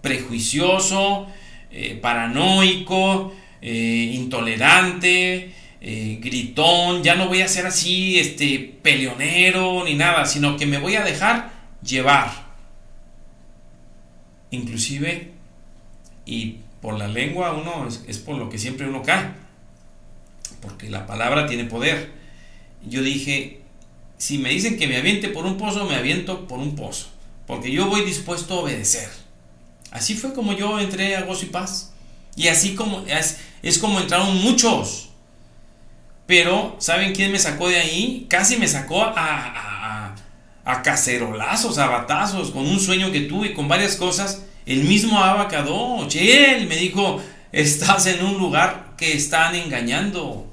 prejuicioso, eh, paranoico, eh, intolerante, eh, gritón, ya no voy a ser así, este, peleonero ni nada, sino que me voy a dejar llevar. Inclusive y por la lengua uno es, por lo que siempre uno cae, porque la palabra tiene poder. Yo dije, si me dicen que me aviente por un pozo, me aviento por un pozo, porque yo voy dispuesto a obedecer. Así fue como yo entré a gozo y paz. Y así como es, es como entraron muchos. Pero, ¿saben quién me sacó de ahí? Casi me sacó a, a, a cacerolazos, a batazos, con un sueño que tuve, con varias cosas el mismo Abacadosh, él me dijo, estás en un lugar que están engañando.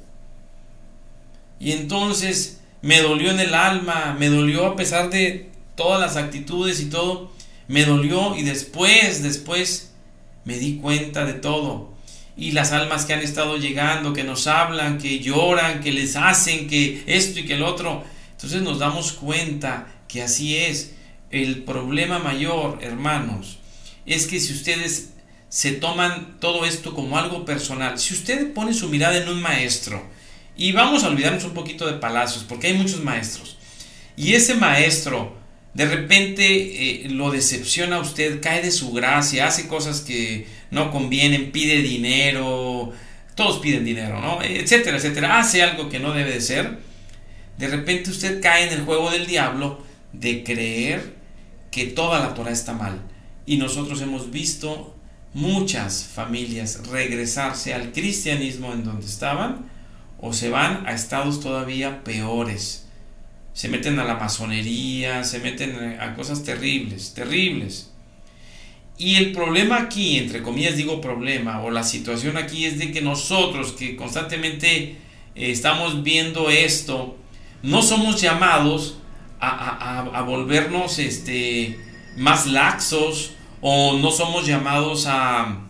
Y entonces me dolió en el alma, me dolió a pesar de todas las actitudes y todo, me dolió y después, después me di cuenta de todo. Y las almas que han estado llegando, que nos hablan, que lloran, que les hacen, que esto y que el otro. Entonces nos damos cuenta que así es. El problema mayor, hermanos, es que si ustedes se toman todo esto como algo personal, si usted pone su mirada en un maestro, y vamos a olvidarnos un poquito de palacios, porque hay muchos maestros, y ese maestro de repente eh, lo decepciona a usted, cae de su gracia, hace cosas que no convienen, pide dinero, todos piden dinero, ¿no? Etcétera, etcétera, hace algo que no debe de ser, de repente usted cae en el juego del diablo de creer que toda la Torah está mal y nosotros hemos visto muchas familias regresarse al cristianismo en donde estaban o se van a estados todavía peores. Se meten a la masonería, se meten a cosas terribles, terribles. Y el problema aquí, entre comillas digo problema, o la situación aquí es de que nosotros que constantemente eh, estamos viendo esto, no somos llamados a, a, a volvernos este, más laxos o no somos llamados a,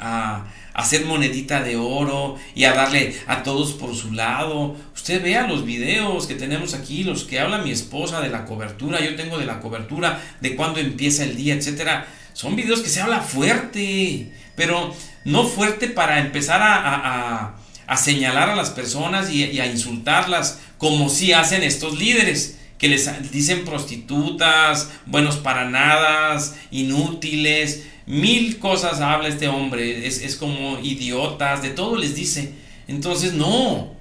a, hacer monedita de oro y a darle a todos por su lado. Usted vea los videos que tenemos aquí, los que habla mi esposa de la cobertura, yo tengo de la cobertura, de cuándo empieza el día, etcétera. Son videos que se habla fuerte, pero no fuerte para empezar a, señalar a las personas y, y, a insultarlas, como si hacen estos líderes, que les dicen prostitutas, buenos para nada, inútiles, mil cosas habla este hombre, es, como idiotas, de todo les dice. Entonces, no,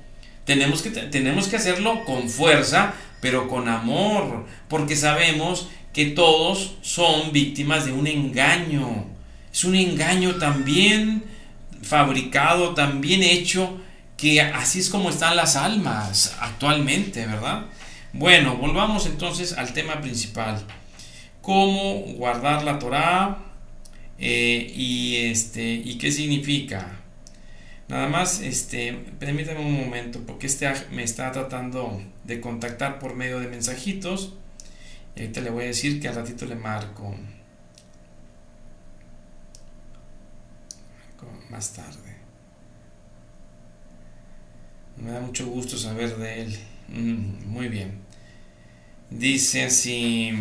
tenemos que, tenemos que hacerlo con fuerza, pero con amor, porque sabemos que todos son víctimas de un engaño. Es un engaño también fabricado, también hecho, que así es como están las almas actualmente, ¿verdad? Bueno, volvamos entonces al tema principal. ¿Cómo guardar la Torah? Eh, y, este, ¿Y qué significa? Nada más, este, permítame un momento, porque este me está tratando de contactar por medio de mensajitos. Y ahorita le voy a decir que al ratito le marco. Más tarde. Me da mucho gusto saber de él. Mm, muy bien. Dice así.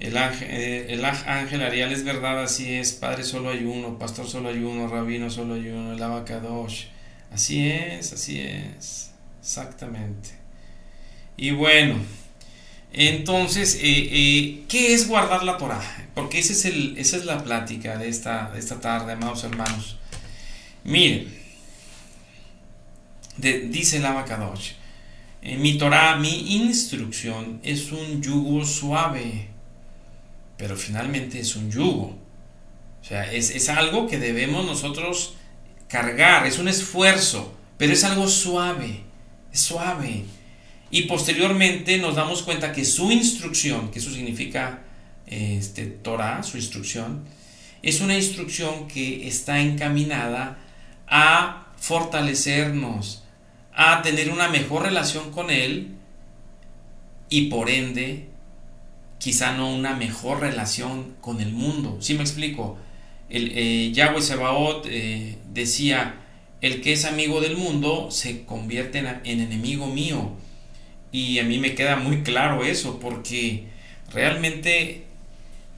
El ángel, eh, el ángel Ariel es verdad, así es. Padre solo hay uno, pastor solo hay uno, rabino solo hay uno, el abacadosh. Así es, así es. Exactamente. Y bueno, entonces, eh, eh, ¿qué es guardar la Torah? Porque es el, esa es la plática de esta, de esta tarde, amados hermanos. Miren, dice el abacadosh. mi Torah, mi instrucción es un yugo suave pero finalmente es un yugo. O sea, es, algo que debemos nosotros cargar, es un esfuerzo, pero es algo suave, es suave. Y posteriormente nos damos cuenta que su instrucción, que eso significa este, Torah, su instrucción, es una instrucción que está encaminada a fortalecernos, a tener una mejor relación con Él y por ende quizá no una mejor relación con el mundo. ¿Sí me explico? El, eh, Yahweh Sebaot eh, decía, el que es amigo del mundo se convierte en, enemigo mío. Y a mí me queda muy claro eso, porque realmente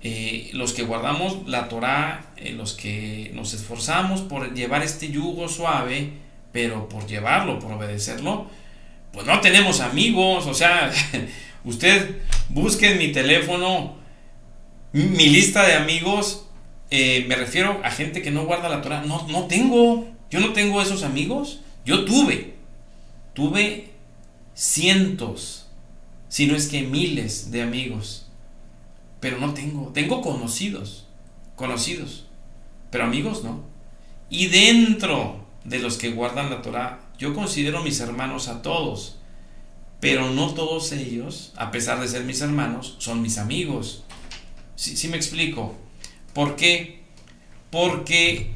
eh, los que guardamos la Torah, los que nos esforzamos por llevar este yugo suave, pero por llevarlo, por obedecerlo, pues no tenemos amigos, o sea, [LAUGHS] Usted busque en mi teléfono mi lista de amigos. Eh, me refiero a gente que no guarda la Torah. No, no tengo. Yo no tengo esos amigos. Yo tuve. Tuve cientos, si no es que miles de amigos. Pero no tengo. Tengo conocidos. Conocidos. Pero amigos no. Y dentro de los que guardan la Torah, yo considero mis hermanos a todos pero no todos ellos, a pesar de ser mis hermanos, son mis amigos. ¿Sí, me explico? ¿Por qué? Porque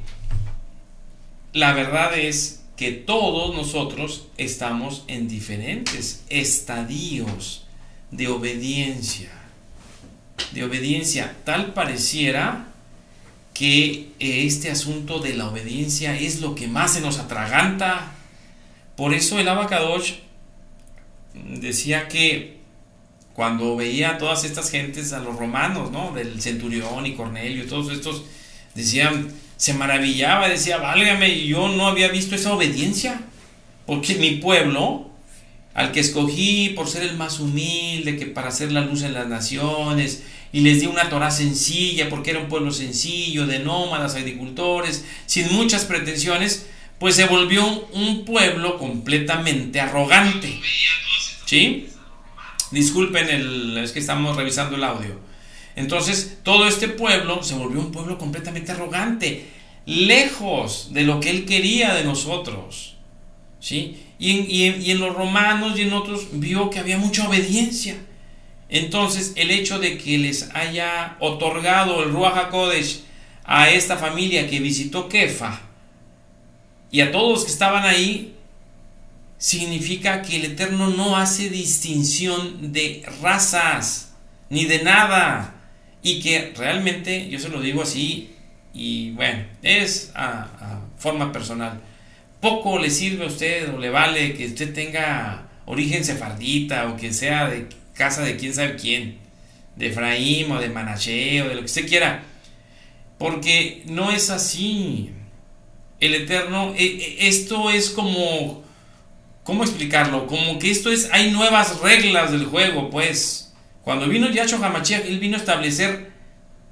la verdad es que todos nosotros estamos en diferentes estadios de obediencia. De obediencia. Tal pareciera que este asunto de la obediencia es lo que más se nos atraganta. Por eso el Abacadosh decía que cuando veía a todas estas gentes, a los romanos, ¿no? Del centurión y Cornelio, y todos estos, decían, se maravillaba, decía, válgame, yo no había visto esa obediencia, porque mi pueblo, al que escogí por ser el más humilde, que para hacer la luz en las naciones, y les di una Torah sencilla, porque era un pueblo sencillo, de nómadas, agricultores, sin muchas pretensiones, pues se volvió un pueblo completamente arrogante. ¿Sí? Disculpen, el, es que estamos revisando el audio. Entonces, todo este pueblo se volvió un pueblo completamente arrogante, lejos de lo que él quería de nosotros. ¿Sí? Y en, los romanos y en otros vio que había mucha obediencia. Entonces, el hecho de que les haya otorgado el Ruach a esta familia que visitó Kefa y a todos los que estaban ahí, significa que el Eterno no hace distinción de razas ni de nada. Y que realmente, yo se lo digo así, y bueno, es a, forma personal. Poco le sirve a usted o le vale que usted tenga origen sefardita o que sea de casa de quién sabe quién, de Efraín o de Manaché o de lo que usted quiera, porque no es así. El Eterno, e, e, esto es como, ¿cómo explicarlo? Como que esto es, hay nuevas reglas del juego, pues. Cuando vino Yahshua Hamashiach, él vino a establecer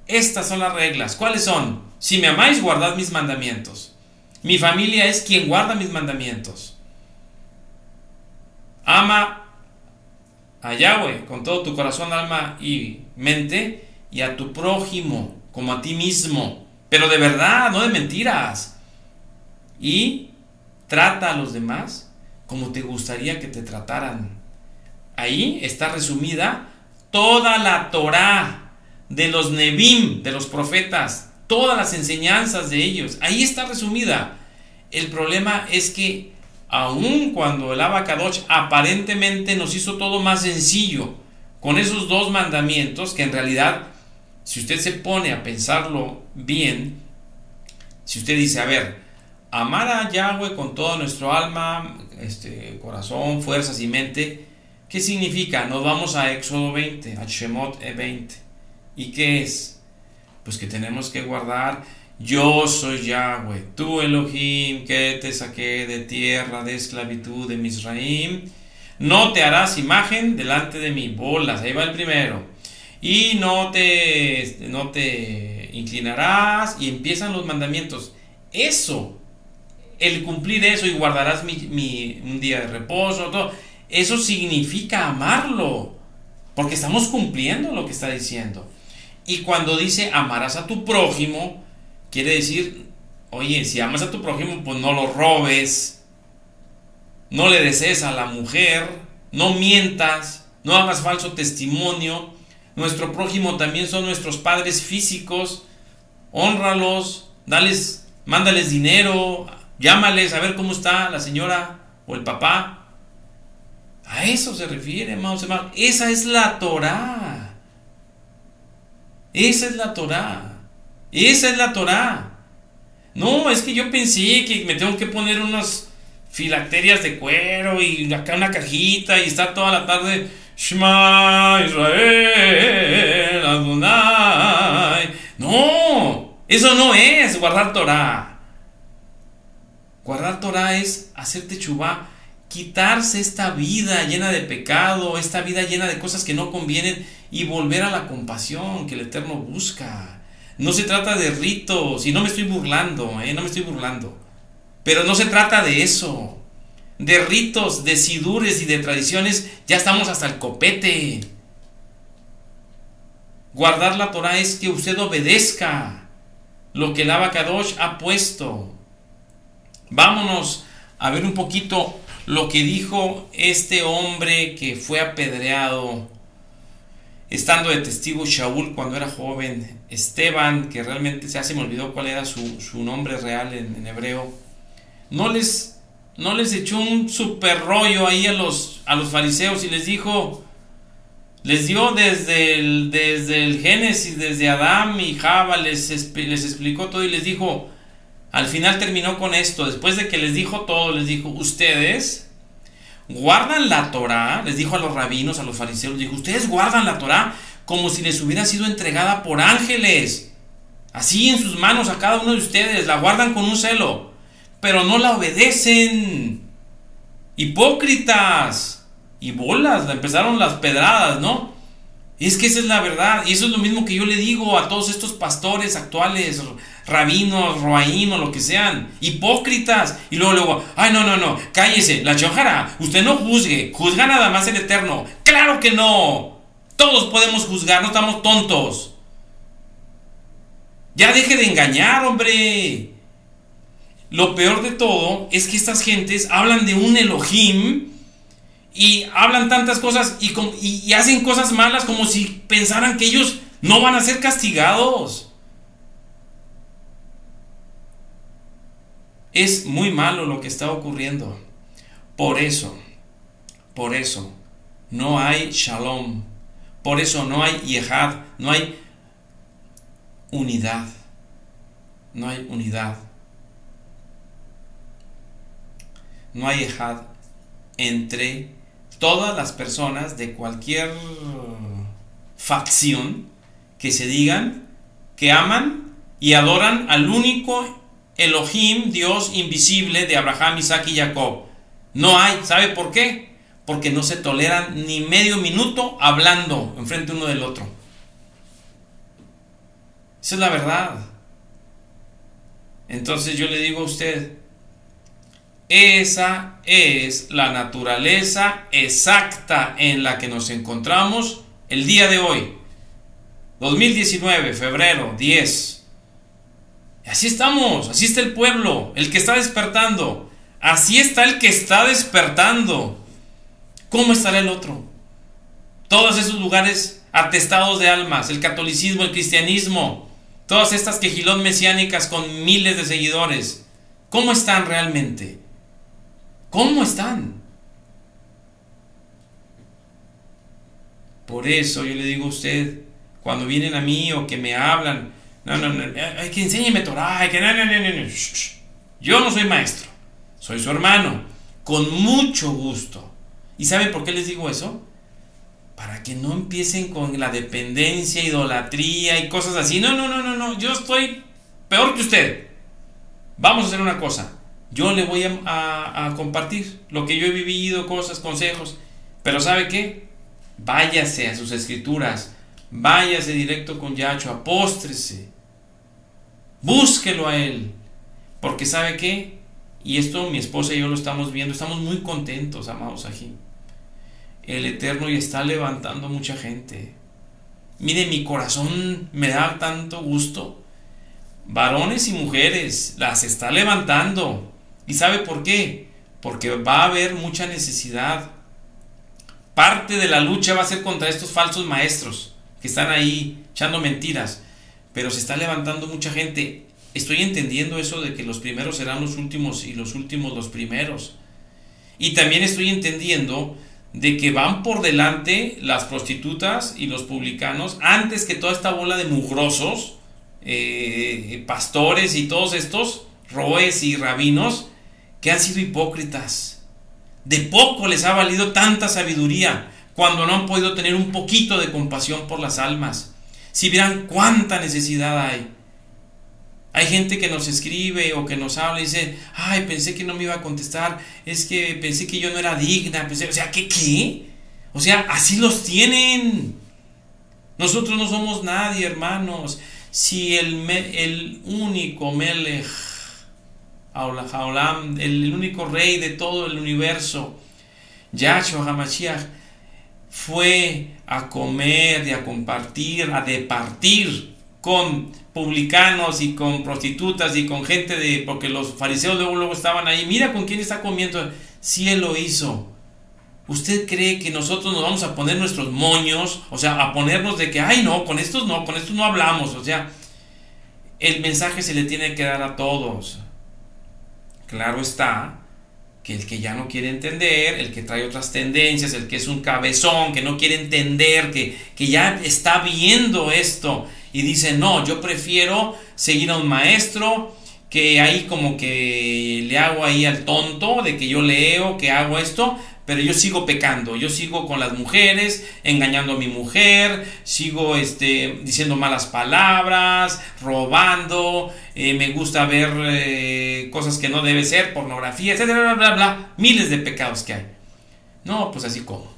estas son las reglas. ¿Cuáles son? Si me amáis, guardad mis mandamientos. Mi familia es quien guarda mis mandamientos. Ama a Yahweh con todo tu corazón, alma y mente y a tu prójimo como a ti mismo. Pero de verdad, no de mentiras. Y trata a los demás como te gustaría que te trataran. Ahí está resumida toda la Torah de los Nebim, de los profetas, todas las enseñanzas de ellos. Ahí está resumida. El problema es que aun cuando el Abacadosh aparentemente nos hizo todo más sencillo con esos dos mandamientos, que en realidad, si usted se pone a pensarlo bien, si usted dice, a ver, amar a Yahweh con todo nuestro alma, este, corazón, fuerzas y mente, ¿qué significa? Nos vamos a Éxodo 20, a Shemot 20. ¿Y qué es? Pues que tenemos que guardar, yo soy Yahweh, tú Elohim, que te saqué de tierra de esclavitud de Misraim. No te harás imagen delante de mí, bolas, ahí va el primero. Y no te, no te inclinarás y empiezan los mandamientos. Eso, el cumplir eso y guardarás mi, un día de reposo, todo, eso significa amarlo, porque estamos cumpliendo lo que está diciendo. Y cuando dice amarás a tu prójimo, quiere decir, oye, si amas a tu prójimo, pues no lo robes, no le desees a la mujer, no mientas, no hagas falso testimonio. Nuestro prójimo también son nuestros padres físicos, honralos, dales, mándales dinero, llámales a ver cómo está la señora o el papá. A eso se refiere, hermanos, hermanos. Esa es la Torah. Esa es la Torah. Esa es la Torah. No, es que yo pensé que me tengo que poner unas filacterias de cuero y acá una cajita y estar toda la tarde. Shema Israel Adonai. No, eso no es guardar Torah. Guardar Torah es hacerte chubá, quitarse esta vida llena de pecado, esta vida llena de cosas que no convienen y volver a la compasión que el Eterno busca. No se trata de ritos, y no me estoy burlando, ¿eh? no me estoy burlando. Pero no se trata de eso. De ritos, de sidures y de tradiciones, ya estamos hasta el copete. Guardar la Torah es que usted obedezca lo que el Abacadosh ha puesto. Vámonos a ver un poquito lo que dijo este hombre que fue apedreado estando de testigo Shaul cuando era joven, Esteban, que realmente se me olvidó cuál era su, nombre real en, hebreo, no les, no les echó un super rollo ahí a los, a los fariseos y les dijo, les dio desde el, desde el Génesis, desde Adán y Java, les, les explicó todo y les dijo, al final terminó con esto, después de que les dijo todo, les dijo, ustedes guardan la Torah, les dijo a los rabinos, a los fariseos, dijo, ustedes guardan la Torah como si les hubiera sido entregada por ángeles, así en sus manos a cada uno de ustedes, la guardan con un celo, pero no la obedecen. Hipócritas y bolas, empezaron las pedradas, ¿no? Es que esa es la verdad, y eso es lo mismo que yo le digo a todos estos pastores actuales, rabinos, roaín lo que sean, hipócritas. Y luego, luego, ay, no, no, no, cállese, la chojara, usted no juzgue, juzga nada más el eterno. Claro que no, todos podemos juzgar, no estamos tontos. Ya deje de engañar, hombre. Lo peor de todo es que estas gentes hablan de un Elohim y hablan tantas cosas y, hacen cosas malas como si pensaran que ellos no van a ser castigados. Es muy malo lo que está ocurriendo. Por eso, por eso, no hay shalom. Por eso no hay yehad, no hay unidad. no hay unidad. No hay ejad entre todas las personas de cualquier facción que se digan que aman y adoran al único Elohim, Dios invisible de Abraham, Isaac y Jacob. No hay, ¿sabe por qué? Porque no se toleran ni medio minuto hablando enfrente uno del otro. Esa es la verdad. Entonces yo le digo a usted, esa es la naturaleza exacta en la que nos encontramos el día de hoy. 2019, febrero 10. Así estamos, así está el pueblo, el que está despertando. Así está el que está despertando. ¿Cómo estará el otro? Todos esos lugares atestados de almas, el catolicismo, el cristianismo, todas estas quejilón mesiánicas con miles de seguidores, ¿cómo están realmente? ¿Cómo están? Por eso yo le digo a usted, cuando vienen a mí o que me hablan, no, no, no, hay que enséñeme Torah, hay que no, no, no, no, Yo no soy maestro, soy su hermano, con mucho gusto. ¿Y sabe por qué les digo eso? Para que no empiecen con la dependencia, idolatría y cosas así. No, no, no, no, no, yo estoy peor que usted. Vamos a hacer una cosa. Yo le voy a, compartir lo que yo he vivido, cosas, consejos. Pero ¿sabe qué? Váyase a sus escrituras, váyase directo con Yacho, apóstrese, búsquelo a él, porque sabe qué, y esto mi esposa y yo lo estamos viendo, estamos muy contentos, amados aquí. El Eterno ya está levantando mucha gente. Mire, mi corazón me da tanto gusto. Varones y mujeres, las está levantando. ¿Y sabe por qué? Porque va a haber mucha necesidad Parte de la lucha va a ser contra estos falsos maestros que están ahí echando mentiras. Pero se está levantando mucha gente. Estoy entendiendo eso de que los primeros serán los últimos y los últimos los primeros. Y también estoy entendiendo de que van por delante las prostitutas y los publicanos antes que toda esta bola de mugrosos, eh, pastores y todos estos, roes y rabinos, que han sido hipócritas de poco les ha valido tanta sabiduría cuando no han podido tener un poquito de compasión por las almas. Si vieran cuánta necesidad hay. Hay gente que nos escribe o que nos habla y dice, ay, pensé que no me iba a contestar, es que pensé que yo no era digna, pensé, o sea, ¿qué qué? O sea, así los tienen. Nosotros no somos nadie, hermanos. Si el, el único Melech el único rey de todo el universo, Yahshua HaMashiach, fue a comer y a compartir, a departir con publicanos y con prostitutas y con gente de, porque los fariseos luego, luego estaban ahí, mira con quién está comiendo, si él lo hizo. ¿Usted cree que nosotros nos vamos a poner nuestros moños? O sea, a ponernos de que, ay no, con estos no, con estos no hablamos. O sea, el mensaje se le tiene que dar a todos. Claro está que el que ya no quiere entender, el que trae otras tendencias, el que es un cabezón, que no quiere entender, que, que ya está viendo esto y dice, no, yo prefiero seguir a un maestro que ahí como que le hago ahí al tonto de que yo leo, que hago esto, pero yo sigo pecando, yo sigo con las mujeres, engañando a mi mujer, sigo este, diciendo malas palabras, robando, eh, me gusta ver eh, cosas que no debe ser, pornografía, etcétera, bla, bla, bla, miles de pecados que hay. No, pues así como.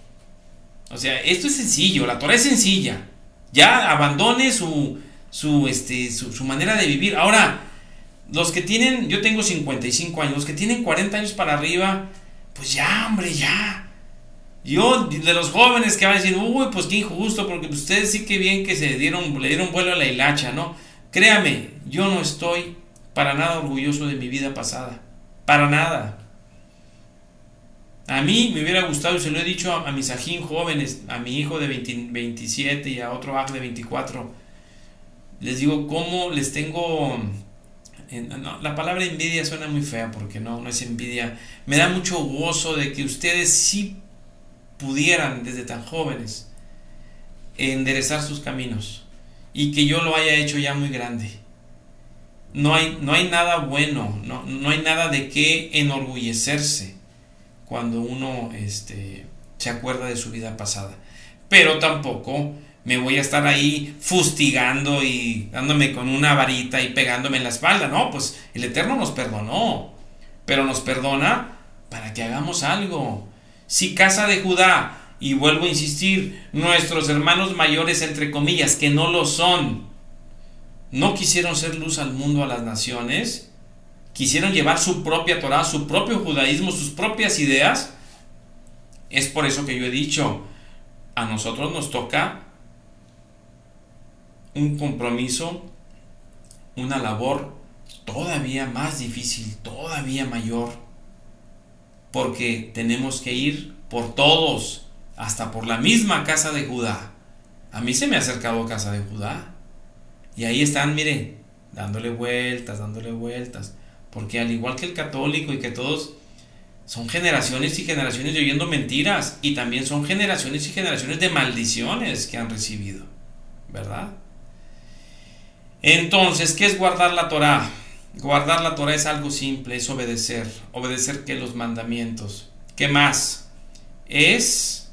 O sea, esto es sencillo, la Torah es sencilla. Ya abandone su, su, este, su, su manera de vivir. Ahora, los que tienen, yo tengo 55 años, los que tienen 40 años para arriba, pues ya, hombre, ya. Yo, de los jóvenes que van a decir, uy, pues qué injusto, porque ustedes sí que bien que se dieron, le dieron vuelo a la hilacha, ¿no? Créame, yo no estoy para nada orgulloso de mi vida pasada. Para nada. A mí me hubiera gustado, y se lo he dicho a, mis ajín jóvenes, a mi hijo de 27 y a otro aj de 24, les digo cómo les tengo la palabra envidia suena muy fea porque no, no es envidia. Me da mucho gozo de que ustedes sí pudieran desde tan jóvenes enderezar sus caminos y que yo lo haya hecho ya muy grande. no hay, no hay nada bueno, no, no hay nada de qué enorgullecerse cuando uno este, se acuerda de su vida pasada. Pero tampoco me voy a estar ahí fustigando y dándome con una varita y pegándome en la espalda. No, pues el Eterno nos perdonó, pero nos perdona para que hagamos algo. Si casa de Judá, y vuelvo a insistir, nuestros hermanos mayores, entre comillas, que no lo son, no quisieron ser luz al mundo, a las naciones, quisieron llevar su propia Torah, su propio judaísmo, sus propias ideas, es por eso que yo he dicho, a nosotros nos toca un compromiso, una labor todavía más difícil, todavía mayor, porque tenemos que ir por todos, hasta por la misma casa de Judá. A mí se me ha acercado casa de Judá. Y ahí están, mire, dándole vueltas, dándole vueltas. Porque al igual que el católico y que todos, son generaciones y generaciones de oyendo mentiras. Y también son generaciones y generaciones de maldiciones que han recibido. ¿Verdad? Entonces, ¿qué es guardar la Torah? Guardar la Torah es algo simple, es obedecer. Obedecer que los mandamientos. ¿Qué más? Es,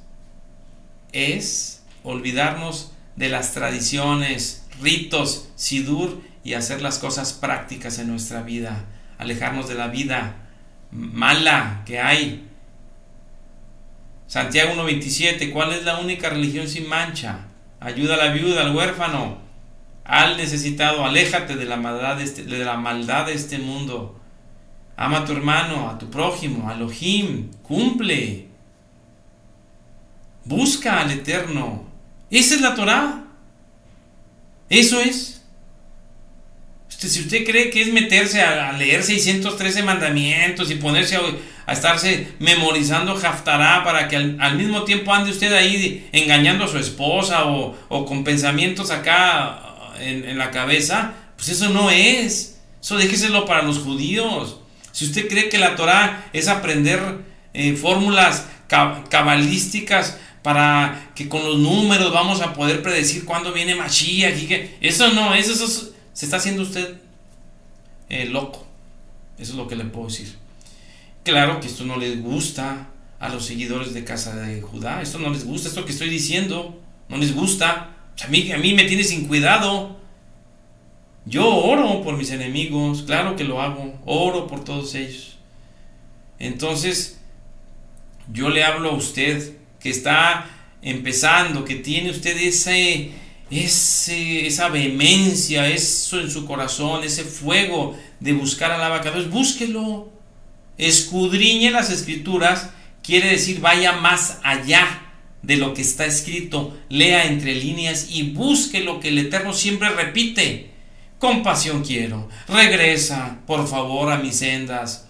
es olvidarnos de las tradiciones, ritos, sidur y hacer las cosas prácticas en nuestra vida. Alejarnos de la vida mala que hay. Santiago 1.27, ¿cuál es la única religión sin mancha? Ayuda a la viuda, al huérfano, al necesitado, aléjate de la maldad de este, maldad de este mundo. Ama a tu hermano, a tu prójimo, a Elohim, cumple. Busca al Eterno. Esa es la Torah. Eso es. si usted cree que es meterse a, leer 613 mandamientos y ponerse a, estarse memorizando Haftará para que al, mismo tiempo ande usted ahí engañando a su esposa o, con pensamientos acá en, la cabeza, pues eso no es. Eso déjeselo para los judíos. Si usted cree que la Torah es aprender eh, fórmulas cabalísticas para que con los números vamos a poder predecir cuándo viene Mashiach eso no, eso, se está haciendo usted eh, loco. Eso es lo que le puedo decir. Claro que esto no les gusta a los seguidores de Casa de Judá, esto no les gusta, esto que estoy diciendo no les gusta. A, mí, a mí me tiene sin cuidado. Yo oro por mis enemigos, claro que lo hago, oro por todos ellos. Entonces, yo le hablo a usted que está empezando, que tiene usted ese, ese, esa vehemencia, eso en su corazón, ese fuego de buscar al abacados, búsquelo. Escudriñe las escrituras, quiere decir vaya más allá de lo que está escrito, lea entre líneas y busque lo que el Eterno siempre repite. Compasión quiero, regresa, por favor, a mis sendas.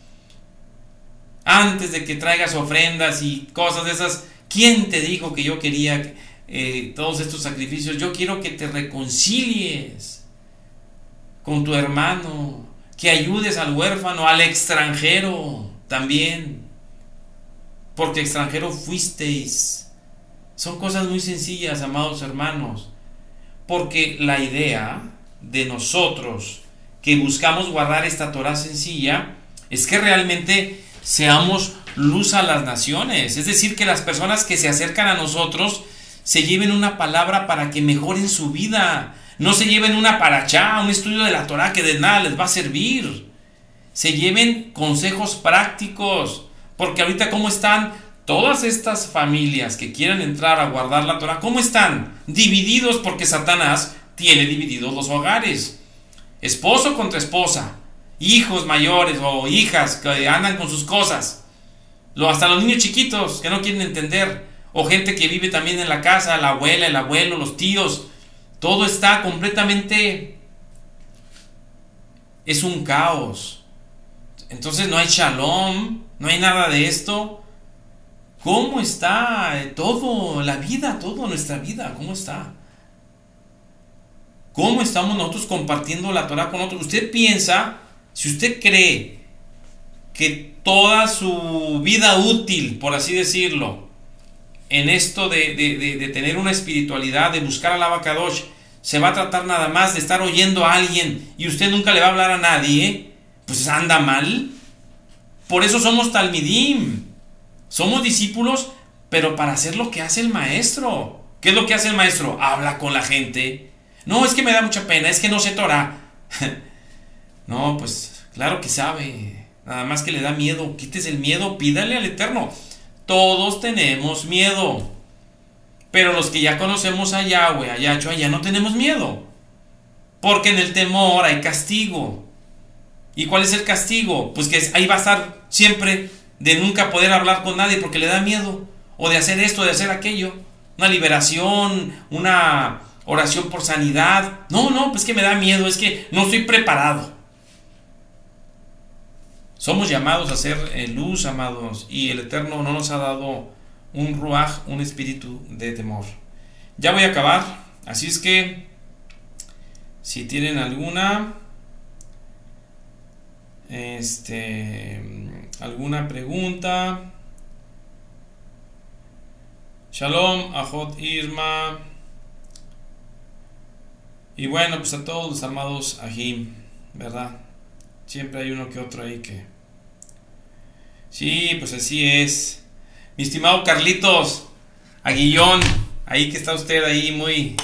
Antes de que traigas ofrendas y cosas de esas, ¿Quién te dijo que yo quería eh, todos estos sacrificios? Yo quiero que te reconcilies con tu hermano, que ayudes al huérfano, al extranjero también, porque extranjero fuisteis. Son cosas muy sencillas, amados hermanos, porque la idea de nosotros que buscamos guardar esta Torah sencilla es que realmente seamos luz a las naciones. Es decir, que las personas que se acercan a nosotros se lleven una palabra para que mejoren su vida. No se lleven una paracha, un estudio de la Torah que de nada les va a servir. Se lleven consejos prácticos. Porque ahorita, ¿cómo están todas estas familias que quieren entrar a guardar la Torah? ¿Cómo están? Divididos porque Satanás tiene divididos los hogares. Esposo contra esposa. Hijos mayores o hijas que andan con sus cosas hasta los niños chiquitos que no quieren entender. O gente que vive también en la casa, la abuela, el abuelo, los tíos. Todo está completamente... Es un caos. Entonces no hay shalom, no hay nada de esto. ¿Cómo está todo, la vida, todo nuestra vida? ¿Cómo está? ¿Cómo estamos nosotros compartiendo la Torah con otros? Usted piensa, si usted cree que toda su vida útil, por así decirlo, en esto de, tener una espiritualidad, de buscar al Abacadosh, se va a tratar nada más de estar oyendo a alguien y usted nunca le va a hablar a nadie, pues anda mal. Por eso somos talmidim. Somos discípulos, pero para hacer lo que hace el maestro. ¿Qué es lo que hace el maestro? Habla con la gente. No, es que me da mucha pena, es que no sé Torah. [LAUGHS] no, pues claro que sabe. Nada más que le da miedo. Quites el miedo, pídale al Eterno. Todos tenemos miedo. Pero los que ya conocemos a Yahweh, a Yahshua, ya no tenemos miedo. Porque en el temor hay castigo. ¿Y cuál es el castigo? Pues que ahí va a estar siempre de nunca poder hablar con nadie porque le da miedo. O de hacer esto, de hacer aquello. Una liberación, una oración por sanidad. No, no, pues que me da miedo, es que no estoy preparado. Somos llamados a ser eh, luz, amados, y el Eterno no nos ha dado un ruaj, un espíritu de temor. Ya voy a acabar, así es que si tienen alguna este alguna pregunta Shalom, Ajot Irma. Y bueno, pues a todos los amados Ajim, ¿verdad? Siempre hay uno que otro ahí que... Sí, pues así es. Mi estimado Carlitos, Aguillón, ahí que está usted ahí muy,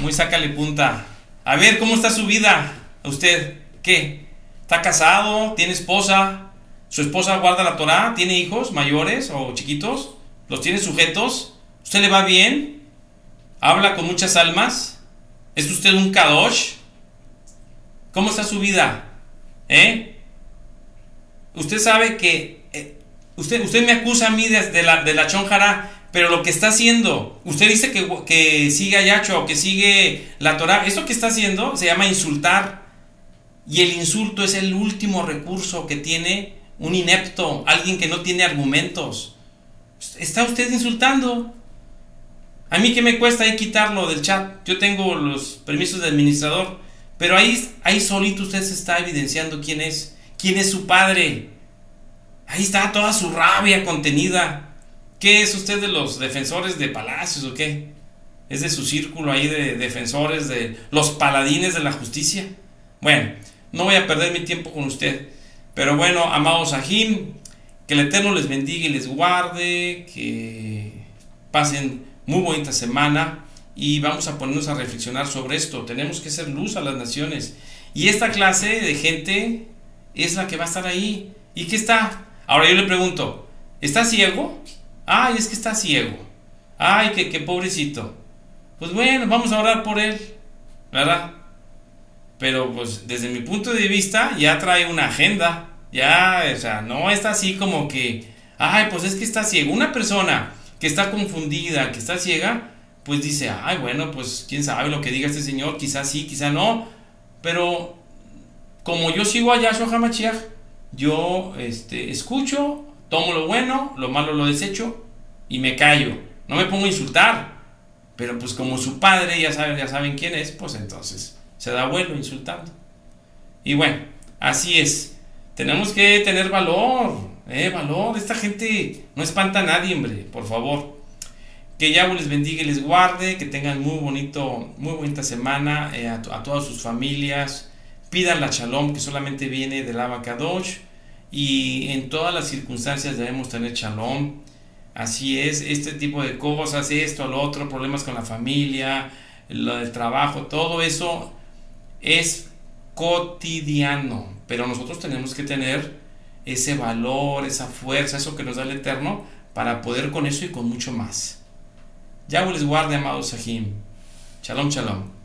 muy sácale punta. A ver, ¿cómo está su vida? ¿A usted qué? ¿Está casado? ¿Tiene esposa? ¿Su esposa guarda la Torah? ¿Tiene hijos mayores o chiquitos? ¿Los tiene sujetos? ¿Usted le va bien? ¿Habla con muchas almas? ¿Es usted un kadosh? ¿Cómo está su vida? ¿Eh? Usted sabe que Usted, usted me acusa a mí de, la, de chonjara, pero lo que está haciendo, usted dice que, que sigue a Yacho, que sigue la Torah, eso que está haciendo se llama insultar. Y el insulto es el último recurso que tiene un inepto, alguien que no tiene argumentos. Está usted insultando. A mí que me cuesta ahí quitarlo del chat. Yo tengo los permisos de administrador. Pero ahí, ahí solito usted se está evidenciando quién es. Quién es su padre. Ahí está toda su rabia contenida. ¿Qué es usted de los defensores de palacios o qué? ¿Es de su círculo ahí de defensores de los paladines de la justicia? Bueno, no voy a perder mi tiempo con usted. Pero bueno, amados Ajim, que el Eterno les bendiga y les guarde, que pasen muy bonita semana y vamos a ponernos a reflexionar sobre esto. Tenemos que ser luz a las naciones. Y esta clase de gente es la que va a estar ahí. ¿Y qué está? Ahora yo le pregunto, ¿está ciego? Ay, es que está ciego. Ay, que pobrecito. Pues bueno, vamos a orar por él, ¿verdad? Pero pues desde mi punto de vista ya trae una agenda. Ya, o sea, no está así como que, ay, pues es que está ciego. Una persona que está confundida, que está ciega, pues dice, ay, bueno, pues quién sabe lo que diga este señor, quizás sí, quizás no. Pero como yo sigo a Yahshua HaMashiach, yo este, escucho, tomo lo bueno, lo malo lo desecho y me callo. No me pongo a insultar. Pero pues como su padre ya saben, ya saben quién es, pues entonces se da vuelo insultando. Y bueno, así es. Tenemos que tener valor, eh, valor. Esta gente no espanta a nadie, hombre, por favor. Que Yahweh les bendiga y les guarde, que tengan muy bonito, muy bonita semana eh, a, todas sus familias. Pidan la shalom que solamente viene del Abacadosh y en todas las circunstancias debemos tener shalom. Así es, este tipo de cosas, esto, lo otro, problemas con la familia, lo del trabajo, todo eso es cotidiano, pero nosotros tenemos que tener ese valor, esa fuerza, eso que nos da el Eterno, para poder con eso y con mucho más. Ya les guarde, amados Sahim. Shalom, shalom.